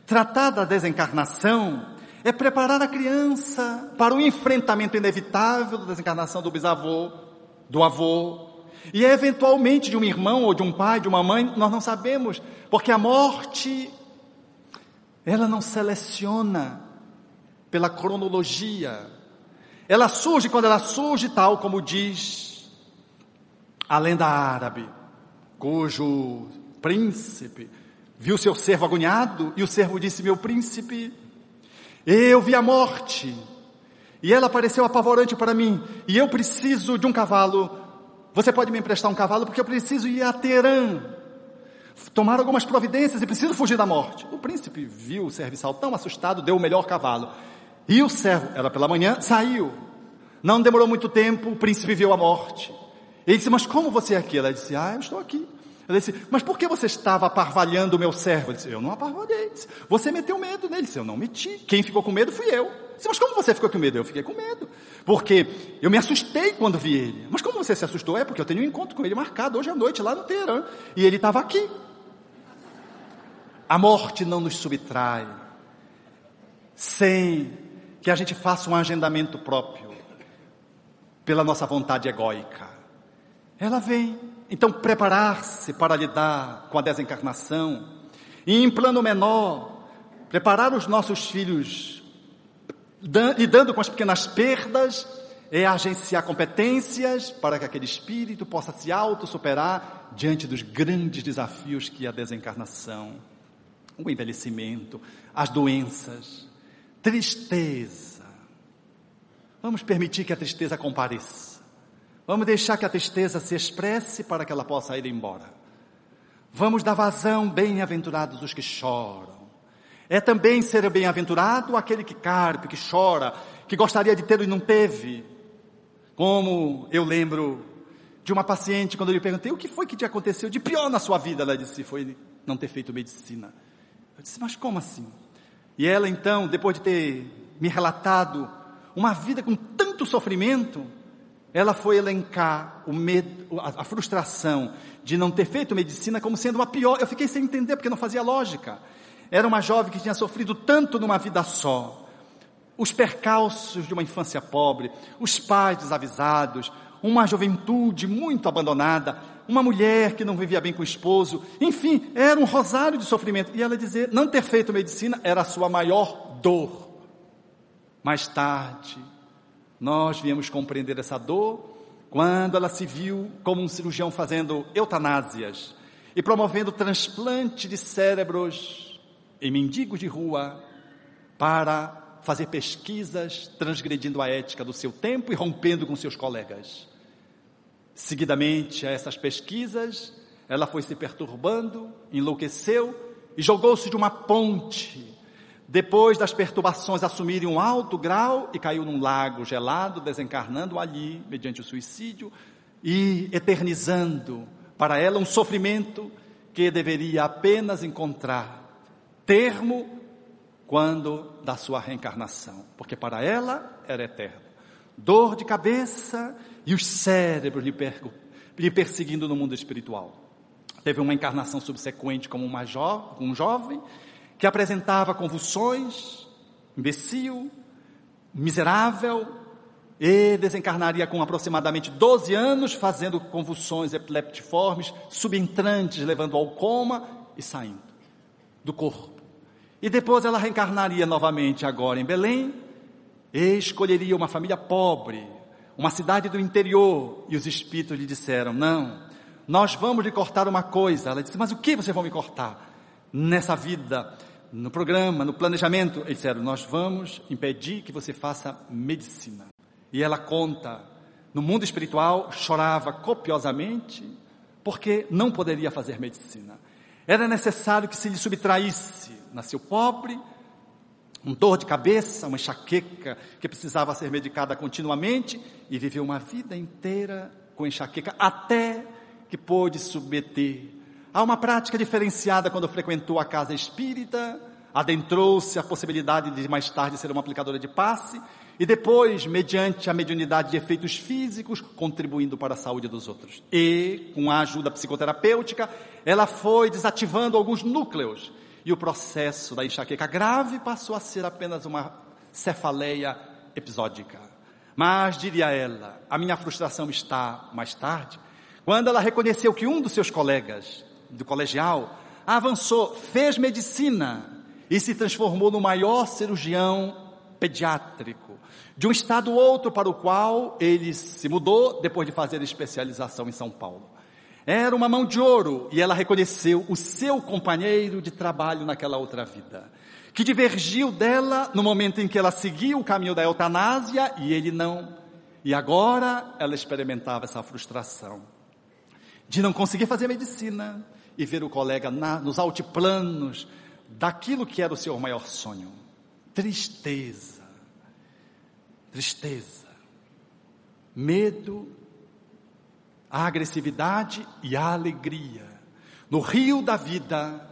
Tratar da desencarnação é preparar a criança para o enfrentamento inevitável da desencarnação do bisavô, do avô, e eventualmente de um irmão ou de um pai, de uma mãe, nós não sabemos, porque a morte, ela não seleciona pela cronologia, ela surge quando ela surge, tal como diz a lenda árabe, cujo príncipe viu seu servo agoniado e o servo disse: Meu príncipe, eu vi a morte. E ela pareceu apavorante para mim. E eu preciso de um cavalo. Você pode me emprestar um cavalo porque eu preciso ir a Teherã. Tomar algumas providências e preciso fugir da morte. O príncipe viu o serviçal tão assustado, deu o melhor cavalo. E o servo, era pela manhã, saiu. Não demorou muito tempo, o príncipe viu a morte. Ele disse, mas como você é aqui? Ela disse, ah, eu estou aqui. Ele disse, mas por que você estava aparvalhando o meu servo? Ele disse, eu não aparvalhei. Disse, você meteu medo nele. Disse, eu não meti. Quem ficou com medo fui eu. Disse, mas como você ficou com medo? Eu fiquei com medo. Porque eu me assustei quando vi ele. Mas como você se assustou? É porque eu tenho um encontro com ele marcado hoje à noite lá no Teherã. E ele estava aqui. A morte não nos subtrai. Sem que a gente faça um agendamento próprio. Pela nossa vontade egóica. Ela vem. Então, preparar-se para lidar com a desencarnação. E em plano menor, preparar os nossos filhos lidando com as pequenas perdas, é agenciar competências para que aquele espírito possa se auto-superar diante dos grandes desafios que é a desencarnação, o envelhecimento, as doenças, tristeza. Vamos permitir que a tristeza compareça. Vamos deixar que a tristeza se expresse para que ela possa ir embora. Vamos dar vazão, bem-aventurados os que choram. É também ser bem-aventurado aquele que carpe, que chora, que gostaria de ter e não teve. Como eu lembro de uma paciente, quando eu lhe perguntei o que foi que te aconteceu de pior na sua vida, ela disse, foi não ter feito medicina. Eu disse, mas como assim? E ela então, depois de ter me relatado uma vida com tanto sofrimento, ela foi elencar medo, a, a frustração de não ter feito medicina como sendo uma pior. Eu fiquei sem entender porque não fazia lógica. Era uma jovem que tinha sofrido tanto numa vida só. Os percalços de uma infância pobre, os pais desavisados, uma juventude muito abandonada, uma mulher que não vivia bem com o esposo, enfim, era um rosário de sofrimento. E ela dizia, não ter feito medicina era a sua maior dor. Mais tarde, nós viemos compreender essa dor quando ela se viu como um cirurgião fazendo eutanásias e promovendo transplante de cérebros em mendigos de rua para fazer pesquisas transgredindo a ética do seu tempo e rompendo com seus colegas. Seguidamente a essas pesquisas, ela foi se perturbando, enlouqueceu e jogou-se de uma ponte. Depois das perturbações assumirem um alto grau e caiu num lago gelado, desencarnando ali mediante o suicídio e eternizando para ela um sofrimento que deveria apenas encontrar termo quando da sua reencarnação, porque para ela era eterno. Dor de cabeça e os cérebros lhe, lhe perseguindo no mundo espiritual. Teve uma encarnação subsequente como uma jo um jovem que apresentava convulsões, imbecil, miserável, e desencarnaria com aproximadamente 12 anos, fazendo convulsões epileptiformes, subentrantes, levando ao coma e saindo do corpo. E depois ela reencarnaria novamente agora em Belém e escolheria uma família pobre, uma cidade do interior. E os espíritos lhe disseram: Não, nós vamos lhe cortar uma coisa. Ela disse: Mas o que vocês vão me cortar? Nessa vida, no programa, no planejamento. Eles disseram: Nós vamos impedir que você faça medicina. E ela conta: no mundo espiritual, chorava copiosamente porque não poderia fazer medicina. Era necessário que se lhe subtraísse. Nasceu pobre, um dor de cabeça, uma enxaqueca que precisava ser medicada continuamente e viveu uma vida inteira com enxaqueca até que pôde submeter a uma prática diferenciada quando frequentou a casa espírita, adentrou-se a possibilidade de mais tarde ser uma aplicadora de passe e depois, mediante a mediunidade de efeitos físicos, contribuindo para a saúde dos outros. E, com a ajuda psicoterapêutica, ela foi desativando alguns núcleos e o processo da enxaqueca grave passou a ser apenas uma cefaleia episódica. Mas, diria ela, a minha frustração está mais tarde, quando ela reconheceu que um dos seus colegas do colegial avançou, fez medicina e se transformou no maior cirurgião pediátrico, de um estado outro para o qual ele se mudou depois de fazer especialização em São Paulo. Era uma mão de ouro e ela reconheceu o seu companheiro de trabalho naquela outra vida, que divergiu dela no momento em que ela seguiu o caminho da eutanásia e ele não. E agora ela experimentava essa frustração de não conseguir fazer medicina e ver o colega na, nos altiplanos daquilo que era o seu maior sonho tristeza, tristeza, medo, a agressividade e a alegria. No rio da vida,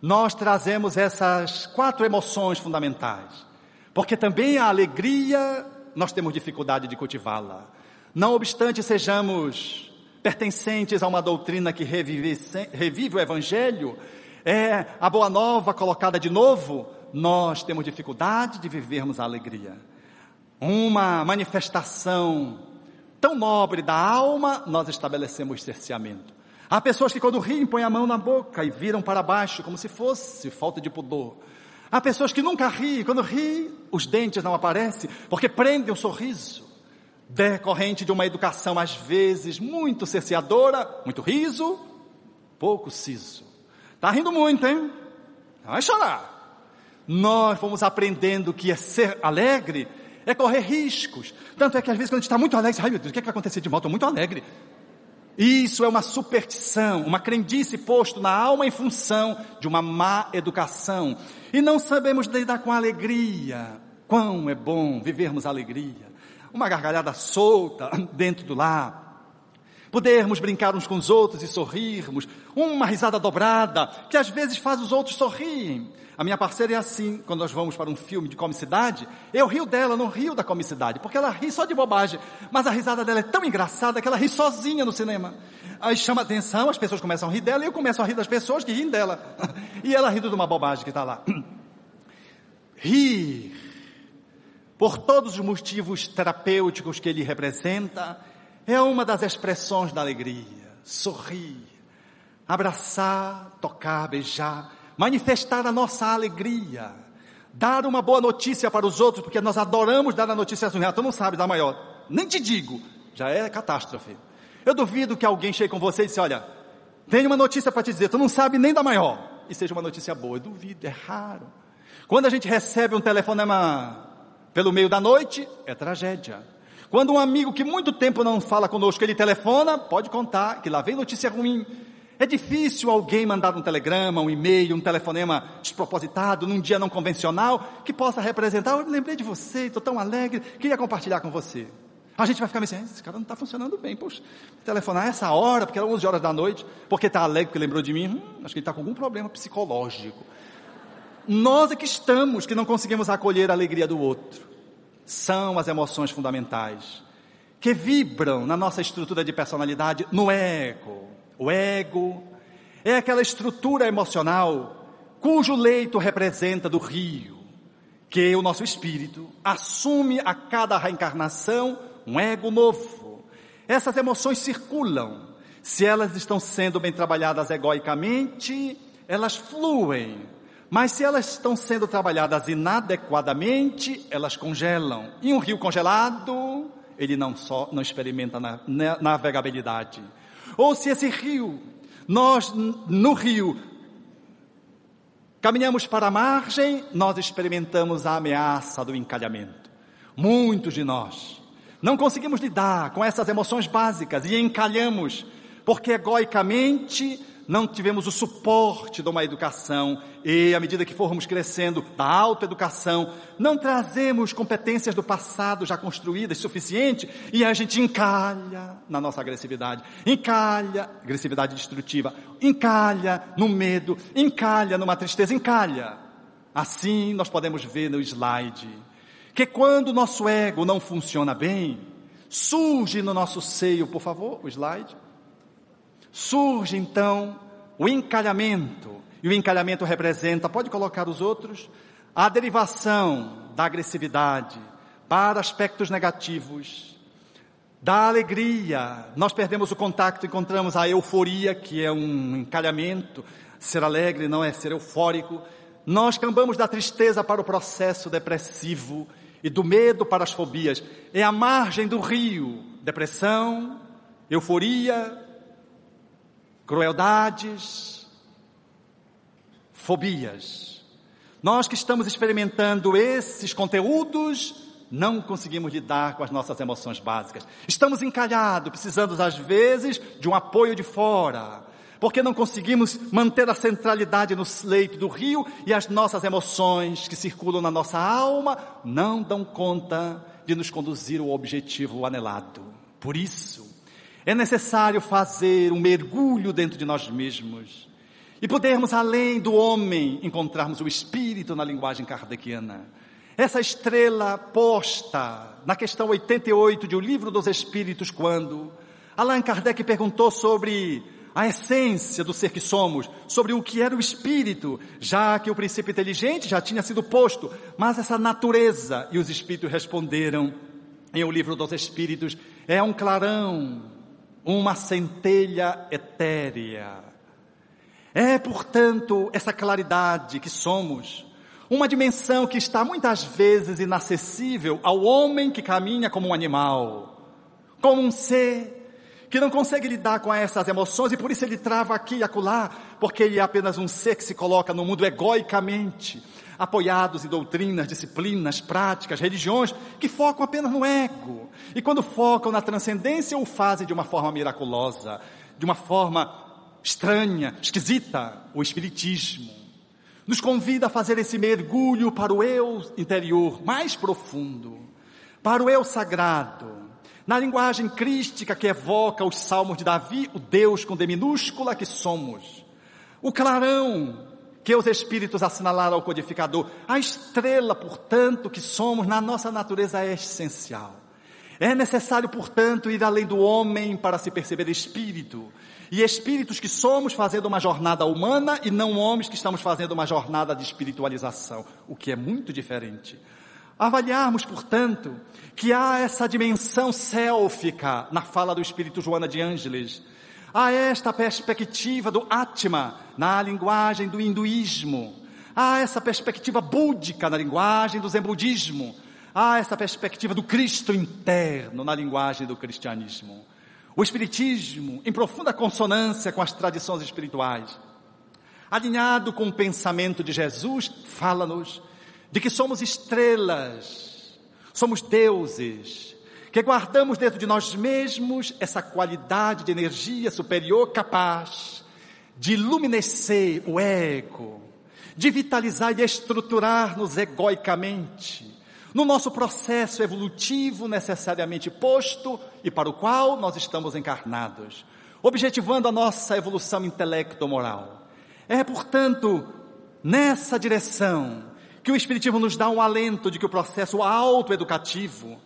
nós trazemos essas quatro emoções fundamentais Porque também a alegria nós temos dificuldade de cultivá-la. Não obstante sejamos pertencentes a uma doutrina que revive, revive o Evangelho, é a boa nova colocada de novo, nós temos dificuldade de vivermos a alegria. Uma manifestação tão nobre da alma, nós estabelecemos cerceamento. Há pessoas que quando riem põem a mão na boca e viram para baixo como se fosse falta de pudor. Há pessoas que nunca riem, quando riem, os dentes não aparecem, porque prendem o sorriso. Decorrente de uma educação, às vezes, muito cerceadora, muito riso, pouco siso. Tá rindo muito, hein? Vai chorar. Nós fomos aprendendo que é ser alegre é correr riscos. Tanto é que às vezes quando a gente está muito alegre, ai meu Deus, o que, é que vai acontecer de mal? Estou muito alegre. Isso é uma superstição, uma crendice posto na alma em função de uma má educação. E não sabemos lidar com alegria. Quão é bom vivermos alegria. Uma gargalhada solta dentro do lar. Podermos brincar uns com os outros e sorrirmos. Uma risada dobrada que às vezes faz os outros sorrirem. A minha parceira é assim, quando nós vamos para um filme de comicidade, eu rio dela, não rio da comicidade, porque ela ri só de bobagem, mas a risada dela é tão engraçada que ela ri sozinha no cinema. Aí chama atenção, as pessoas começam a rir dela e eu começo a rir das pessoas que riem dela. E ela ri de uma bobagem que está lá. Rir, por todos os motivos terapêuticos que ele representa, é uma das expressões da alegria. Sorrir, abraçar, tocar, beijar manifestar a nossa alegria, dar uma boa notícia para os outros, porque nós adoramos dar a notícia ruins. Tu não sabe dar maior. Nem te digo, já é catástrofe. Eu duvido que alguém chegue com você e disse, olha, tenho uma notícia para te dizer, tu não sabe nem da maior. E seja uma notícia boa. Eu duvido, é raro. Quando a gente recebe um telefonema pelo meio da noite, é tragédia. Quando um amigo que muito tempo não fala conosco, ele telefona, pode contar que lá vem notícia ruim. É difícil alguém mandar um telegrama, um e-mail, um telefonema despropositado, num dia não convencional, que possa representar, eu lembrei de você, estou tão alegre, queria compartilhar com você. A gente vai ficar assim, esse cara não está funcionando bem, poxa, telefonar essa hora, porque era 11 horas da noite, porque está alegre, porque lembrou de mim, hum, acho que ele está com algum problema psicológico. Nós é que estamos, que não conseguimos acolher a alegria do outro. São as emoções fundamentais, que vibram na nossa estrutura de personalidade, no ego, o ego, é aquela estrutura emocional cujo leito representa do rio, que o nosso espírito assume a cada reencarnação um ego novo. Essas emoções circulam. Se elas estão sendo bem trabalhadas egoicamente, elas fluem. Mas se elas estão sendo trabalhadas inadequadamente, elas congelam. E um rio congelado, ele não só não experimenta na, na navegabilidade, ou se esse rio, nós no rio, caminhamos para a margem, nós experimentamos a ameaça do encalhamento. Muitos de nós não conseguimos lidar com essas emoções básicas e encalhamos, porque egoicamente não tivemos o suporte de uma educação. E à medida que formos crescendo da autoeducação, não trazemos competências do passado já construídas suficiente e a gente encalha na nossa agressividade, encalha, agressividade destrutiva, encalha no medo, encalha numa tristeza, encalha. Assim nós podemos ver no slide que quando o nosso ego não funciona bem, surge no nosso seio, por favor, o slide Surge então o encalhamento, e o encalhamento representa, pode colocar os outros, a derivação da agressividade para aspectos negativos, da alegria, nós perdemos o contato, encontramos a euforia, que é um encalhamento, ser alegre não é ser eufórico, nós cambamos da tristeza para o processo depressivo e do medo para as fobias, é a margem do rio, depressão, euforia, crueldades, fobias. Nós que estamos experimentando esses conteúdos, não conseguimos lidar com as nossas emoções básicas. Estamos encalhados, precisando às vezes de um apoio de fora, porque não conseguimos manter a centralidade no leito do rio e as nossas emoções que circulam na nossa alma não dão conta de nos conduzir ao objetivo anelado. Por isso, é necessário fazer um mergulho dentro de nós mesmos e podermos, além do homem, encontrarmos o espírito na linguagem kardeciana. essa estrela posta na questão 88 de O Livro dos Espíritos, quando Allan Kardec perguntou sobre a essência do ser que somos, sobre o que era o espírito, já que o princípio inteligente já tinha sido posto, mas essa natureza, e os espíritos responderam em O Livro dos Espíritos, é um clarão, uma centelha etérea. É, portanto, essa claridade que somos, uma dimensão que está muitas vezes inacessível ao homem que caminha como um animal, como um ser que não consegue lidar com essas emoções e por isso ele trava aqui e acolá, porque ele é apenas um ser que se coloca no mundo egoicamente, apoiados em doutrinas, disciplinas, práticas, religiões que focam apenas no ego. E quando focam na transcendência, o fazem de uma forma miraculosa, de uma forma estranha, esquisita, o Espiritismo. Nos convida a fazer esse mergulho para o eu interior mais profundo, para o eu sagrado, na linguagem crística que evoca os salmos de Davi, o Deus com D minúscula que somos. O clarão que os Espíritos assinalaram ao codificador. A estrela, portanto, que somos na nossa natureza é essencial. É necessário, portanto, ir além do homem para se perceber espírito. E espíritos que somos fazendo uma jornada humana e não homens que estamos fazendo uma jornada de espiritualização, o que é muito diferente. Avaliarmos, portanto, que há essa dimensão sélfica na fala do Espírito Joana de Ângeles. Há esta perspectiva do Atma na linguagem do hinduísmo. Há essa perspectiva búdica na linguagem do zen budismo. Há essa perspectiva do Cristo interno na linguagem do cristianismo. O Espiritismo, em profunda consonância com as tradições espirituais, alinhado com o pensamento de Jesus, fala-nos de que somos estrelas, somos deuses, que guardamos dentro de nós mesmos essa qualidade de energia superior capaz de iluminescer o ego, de vitalizar e estruturar-nos egoicamente, no nosso processo evolutivo necessariamente posto e para o qual nós estamos encarnados, objetivando a nossa evolução intelecto-moral. É, portanto, nessa direção que o Espiritismo nos dá um alento de que o processo autoeducativo,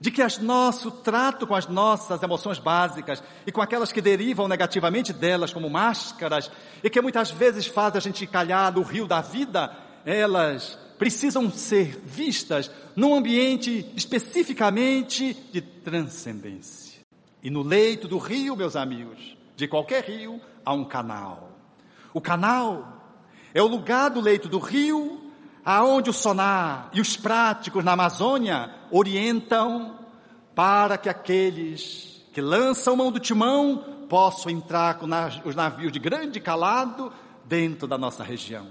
de que as nosso trato com as nossas emoções básicas e com aquelas que derivam negativamente delas como máscaras e que muitas vezes fazem a gente calhar no rio da vida, elas precisam ser vistas num ambiente especificamente de transcendência. E no leito do rio, meus amigos, de qualquer rio, há um canal. O canal é o lugar do leito do rio aonde o sonar e os práticos na Amazônia orientam para que aqueles que lançam mão do timão possam entrar com os navios de grande calado dentro da nossa região.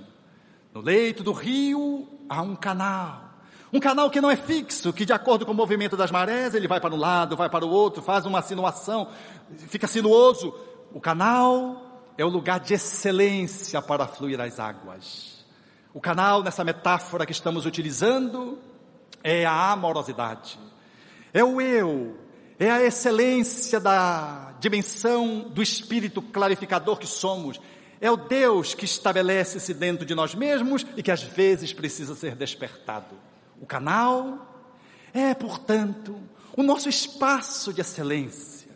No leito do rio há um canal. Um canal que não é fixo, que de acordo com o movimento das marés, ele vai para um lado, vai para o outro, faz uma sinuação, fica sinuoso. O canal é o lugar de excelência para fluir as águas. O canal, nessa metáfora que estamos utilizando, é a amorosidade, é o eu, é a excelência da dimensão do espírito clarificador que somos, é o Deus que estabelece-se dentro de nós mesmos e que às vezes precisa ser despertado. O canal é, portanto, o nosso espaço de excelência,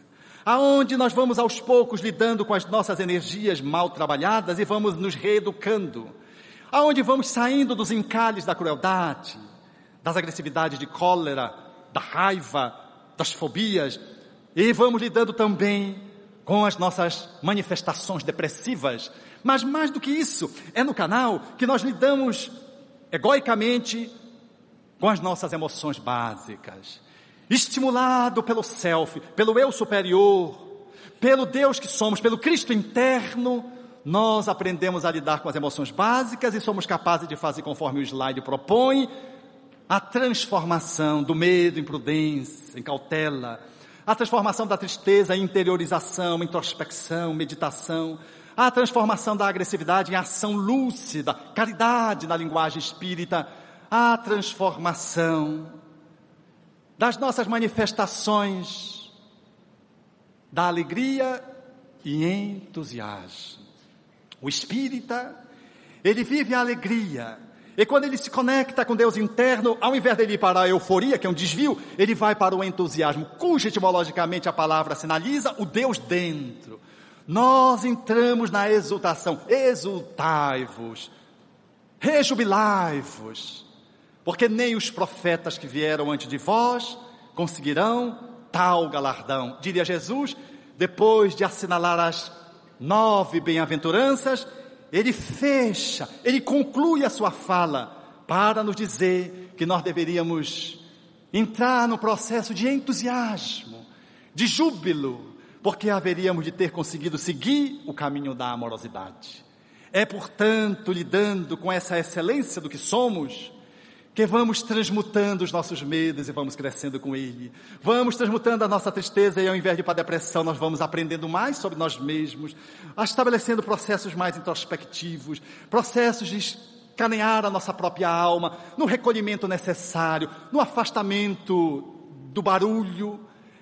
aonde nós vamos aos poucos lidando com as nossas energias mal trabalhadas e vamos nos reeducando aonde vamos saindo dos encalhes da crueldade, das agressividades de cólera, da raiva, das fobias, e vamos lidando também com as nossas manifestações depressivas. Mas mais do que isso, é no canal que nós lidamos egoicamente com as nossas emoções básicas. Estimulado pelo self, pelo eu superior, pelo Deus que somos, pelo Cristo interno, nós aprendemos a lidar com as emoções básicas e somos capazes de fazer conforme o slide propõe, a transformação do medo em prudência, em cautela, a transformação da tristeza em interiorização, introspecção, meditação, a transformação da agressividade em ação lúcida, caridade na linguagem espírita, a transformação das nossas manifestações da alegria e entusiasmo. O espírita, ele vive a alegria, E quando ele se conecta com Deus interno, ao invés dele ir para a euforia, que é um desvio, ele vai para o entusiasmo, cuja etimologicamente a palavra sinaliza o Deus dentro. Nós entramos na exultação. Exultai-vos, rejubilai-vos, porque nem os profetas que vieram antes de vós conseguirão tal galardão. Diria Jesus, depois de assinalar as nove bem-aventuranças, ele fecha, ele conclui a sua fala para nos dizer que nós deveríamos entrar no processo de entusiasmo, de júbilo, porque haveríamos de ter conseguido seguir o caminho da amorosidade. É, portanto, lidando com essa excelência do que somos, que vamos transmutando os nossos medos e vamos crescendo com Ele. Vamos transmutando a nossa tristeza e ao invés de ir para a depressão, nós vamos aprendendo mais sobre nós mesmos, estabelecendo processos mais introspectivos, processos de escanear a nossa própria alma, no recolhimento necessário, no afastamento do barulho.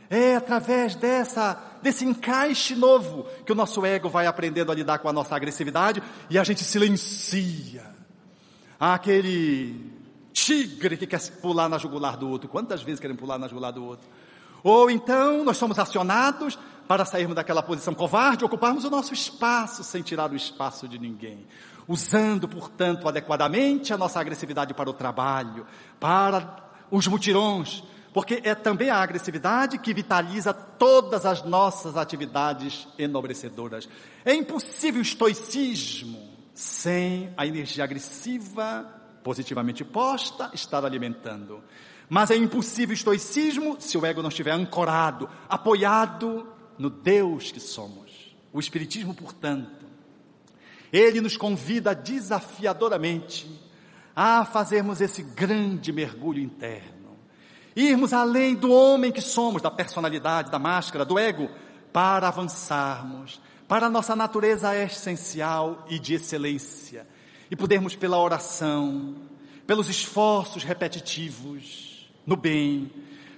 É através dessa, desse encaixe novo que o nosso ego vai aprendendo a lidar com a nossa agressividade e a gente silencia. Aquele tigre que quer pular na jugular do outro. Quantas vezes querem pular na jugular do outro? Ou então nós somos acionados para sairmos daquela posição covarde, ocuparmos o nosso espaço sem tirar o espaço de ninguém. Usando, portanto, adequadamente a nossa agressividade para o trabalho, para os mutirões, porque é também a agressividade que vitaliza todas as nossas atividades enobrecedoras. É impossível estoicismo sem a energia agressiva positivamente posta, estar alimentando. Mas é impossível estoicismo se o ego não estiver ancorado, apoiado no Deus que somos. O Espiritismo, portanto, ele nos convida desafiadoramente a fazermos esse grande mergulho interno, irmos além do homem que somos, da personalidade, da máscara, do ego, para avançarmos para a nossa natureza essencial e de excelência, e podermos pela oração, pelos esforços repetitivos no bem,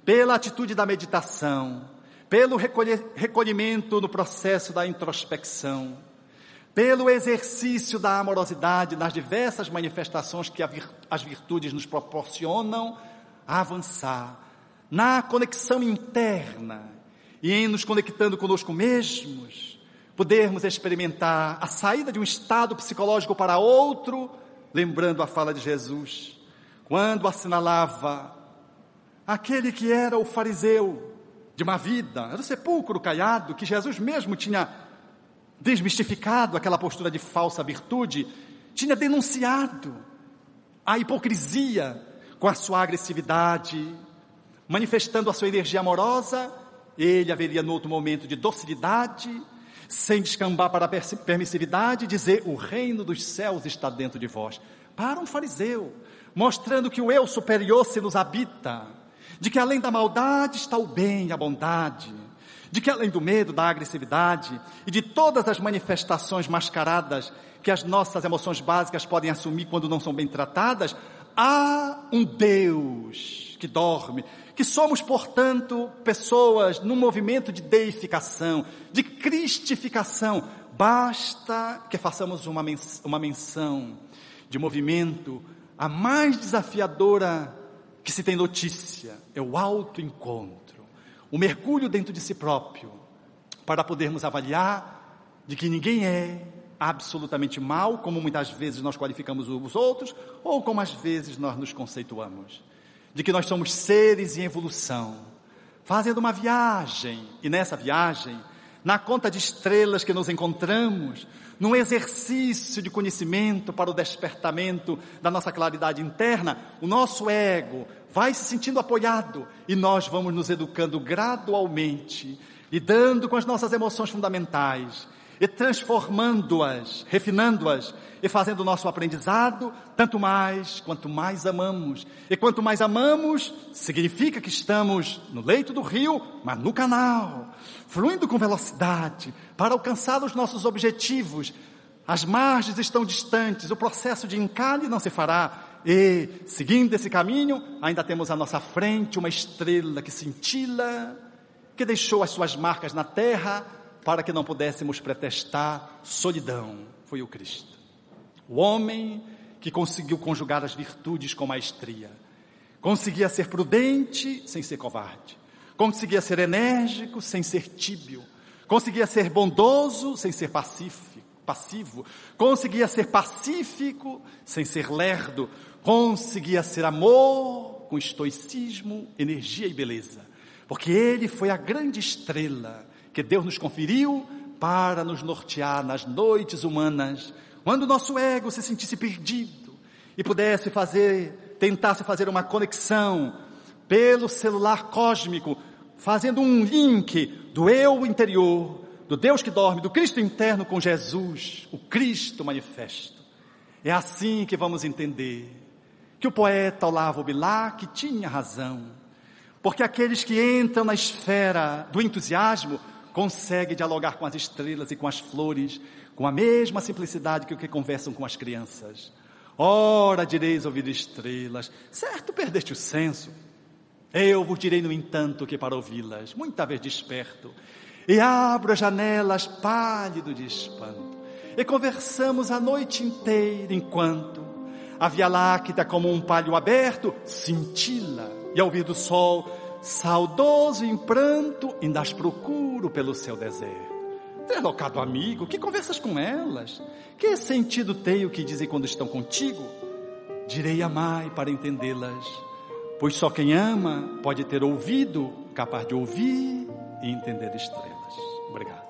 pela atitude da meditação, pelo recolhimento no processo da introspecção, pelo exercício da amorosidade nas diversas manifestações que as virtudes nos proporcionam, avançar na conexão interna e em nos conectando conosco mesmos, podermos experimentar a saída de um estado psicológico para outro, lembrando a fala de Jesus, quando assinalava aquele que era o fariseu de uma vida, era o sepulcro caiado, que Jesus mesmo tinha desmistificado aquela postura de falsa virtude, tinha denunciado a hipocrisia com a sua agressividade, manifestando a sua energia amorosa, ele haveria no outro momento de docilidade, sem descambar para a permissividade, dizer: o reino dos céus está dentro de vós. Para um fariseu, mostrando que o eu superior se nos habita, de que além da maldade está o bem, a bondade, de que além do medo, da agressividade e de todas as manifestações mascaradas que as nossas emoções básicas podem assumir quando não são bem tratadas, há um Deus que dorme, que somos, portanto, pessoas num movimento de deificação, de cristificação. Basta que façamos uma, mens uma menção de movimento, a mais desafiadora que se tem notícia é o autoencontro, o mergulho dentro de si próprio, para podermos avaliar de que ninguém é absolutamente mal, como muitas vezes nós qualificamos os outros, ou como às vezes nós nos conceituamos de que nós somos seres em evolução, fazendo uma viagem, e nessa viagem, na conta de estrelas que nos encontramos, num exercício de conhecimento para o despertamento da nossa claridade interna, o nosso ego vai se sentindo apoiado e nós vamos nos educando gradualmente, lidando com as nossas emoções fundamentais e transformando-as, refinando-as e fazendo o nosso aprendizado, tanto mais quanto mais amamos. E quanto mais amamos, significa que estamos no leito do rio, mas no canal, fluindo com velocidade para alcançar os nossos objetivos. As margens estão distantes, o processo de encalhe não se fará. E, seguindo esse caminho, ainda temos à nossa frente uma estrela que cintila, que deixou as suas marcas na terra para que não pudéssemos pretestar solidão. Foi o Cristo. O homem que conseguiu conjugar as virtudes com maestria. Conseguia ser prudente sem ser covarde. Conseguia ser enérgico sem ser tíbio. Conseguia ser bondoso sem ser pacífico, passivo. Conseguia ser pacífico sem ser lerdo. Conseguia ser amor com estoicismo, energia e beleza. Porque ele foi a grande estrela que Deus nos conferiu para nos nortear nas noites humanas, quando o nosso ego se sentisse perdido e pudesse fazer, tentasse fazer uma conexão pelo celular cósmico, fazendo um link do eu interior, do Deus que dorme, do Cristo interno com Jesus, o Cristo manifesto. É assim que vamos entender que o poeta Olavo Bilac tinha razão, porque aqueles que entram na esfera do entusiasmo consegue dialogar com as estrelas e com as flores com a mesma simplicidade que o que conversam com as crianças. Ora direis ouvir estrelas, certo perdeste o senso. Eu vos direi, no entanto, que para ouvi-las, muita vez desperto, e abro as janelas pálido de espanto, e conversamos a noite inteira, enquanto a Via Láctea, como um palho aberto, cintila, e ao ouvir do sol, saudoso em pranto, ainda as procuro pelo seu deserto. Deslocado amigo, que conversas com elas? Que sentido tem o que dizem quando estão contigo? Direi amai para entendê-las, pois só quem ama pode ter ouvido capaz de ouvir e entender estrelas. Obrigado.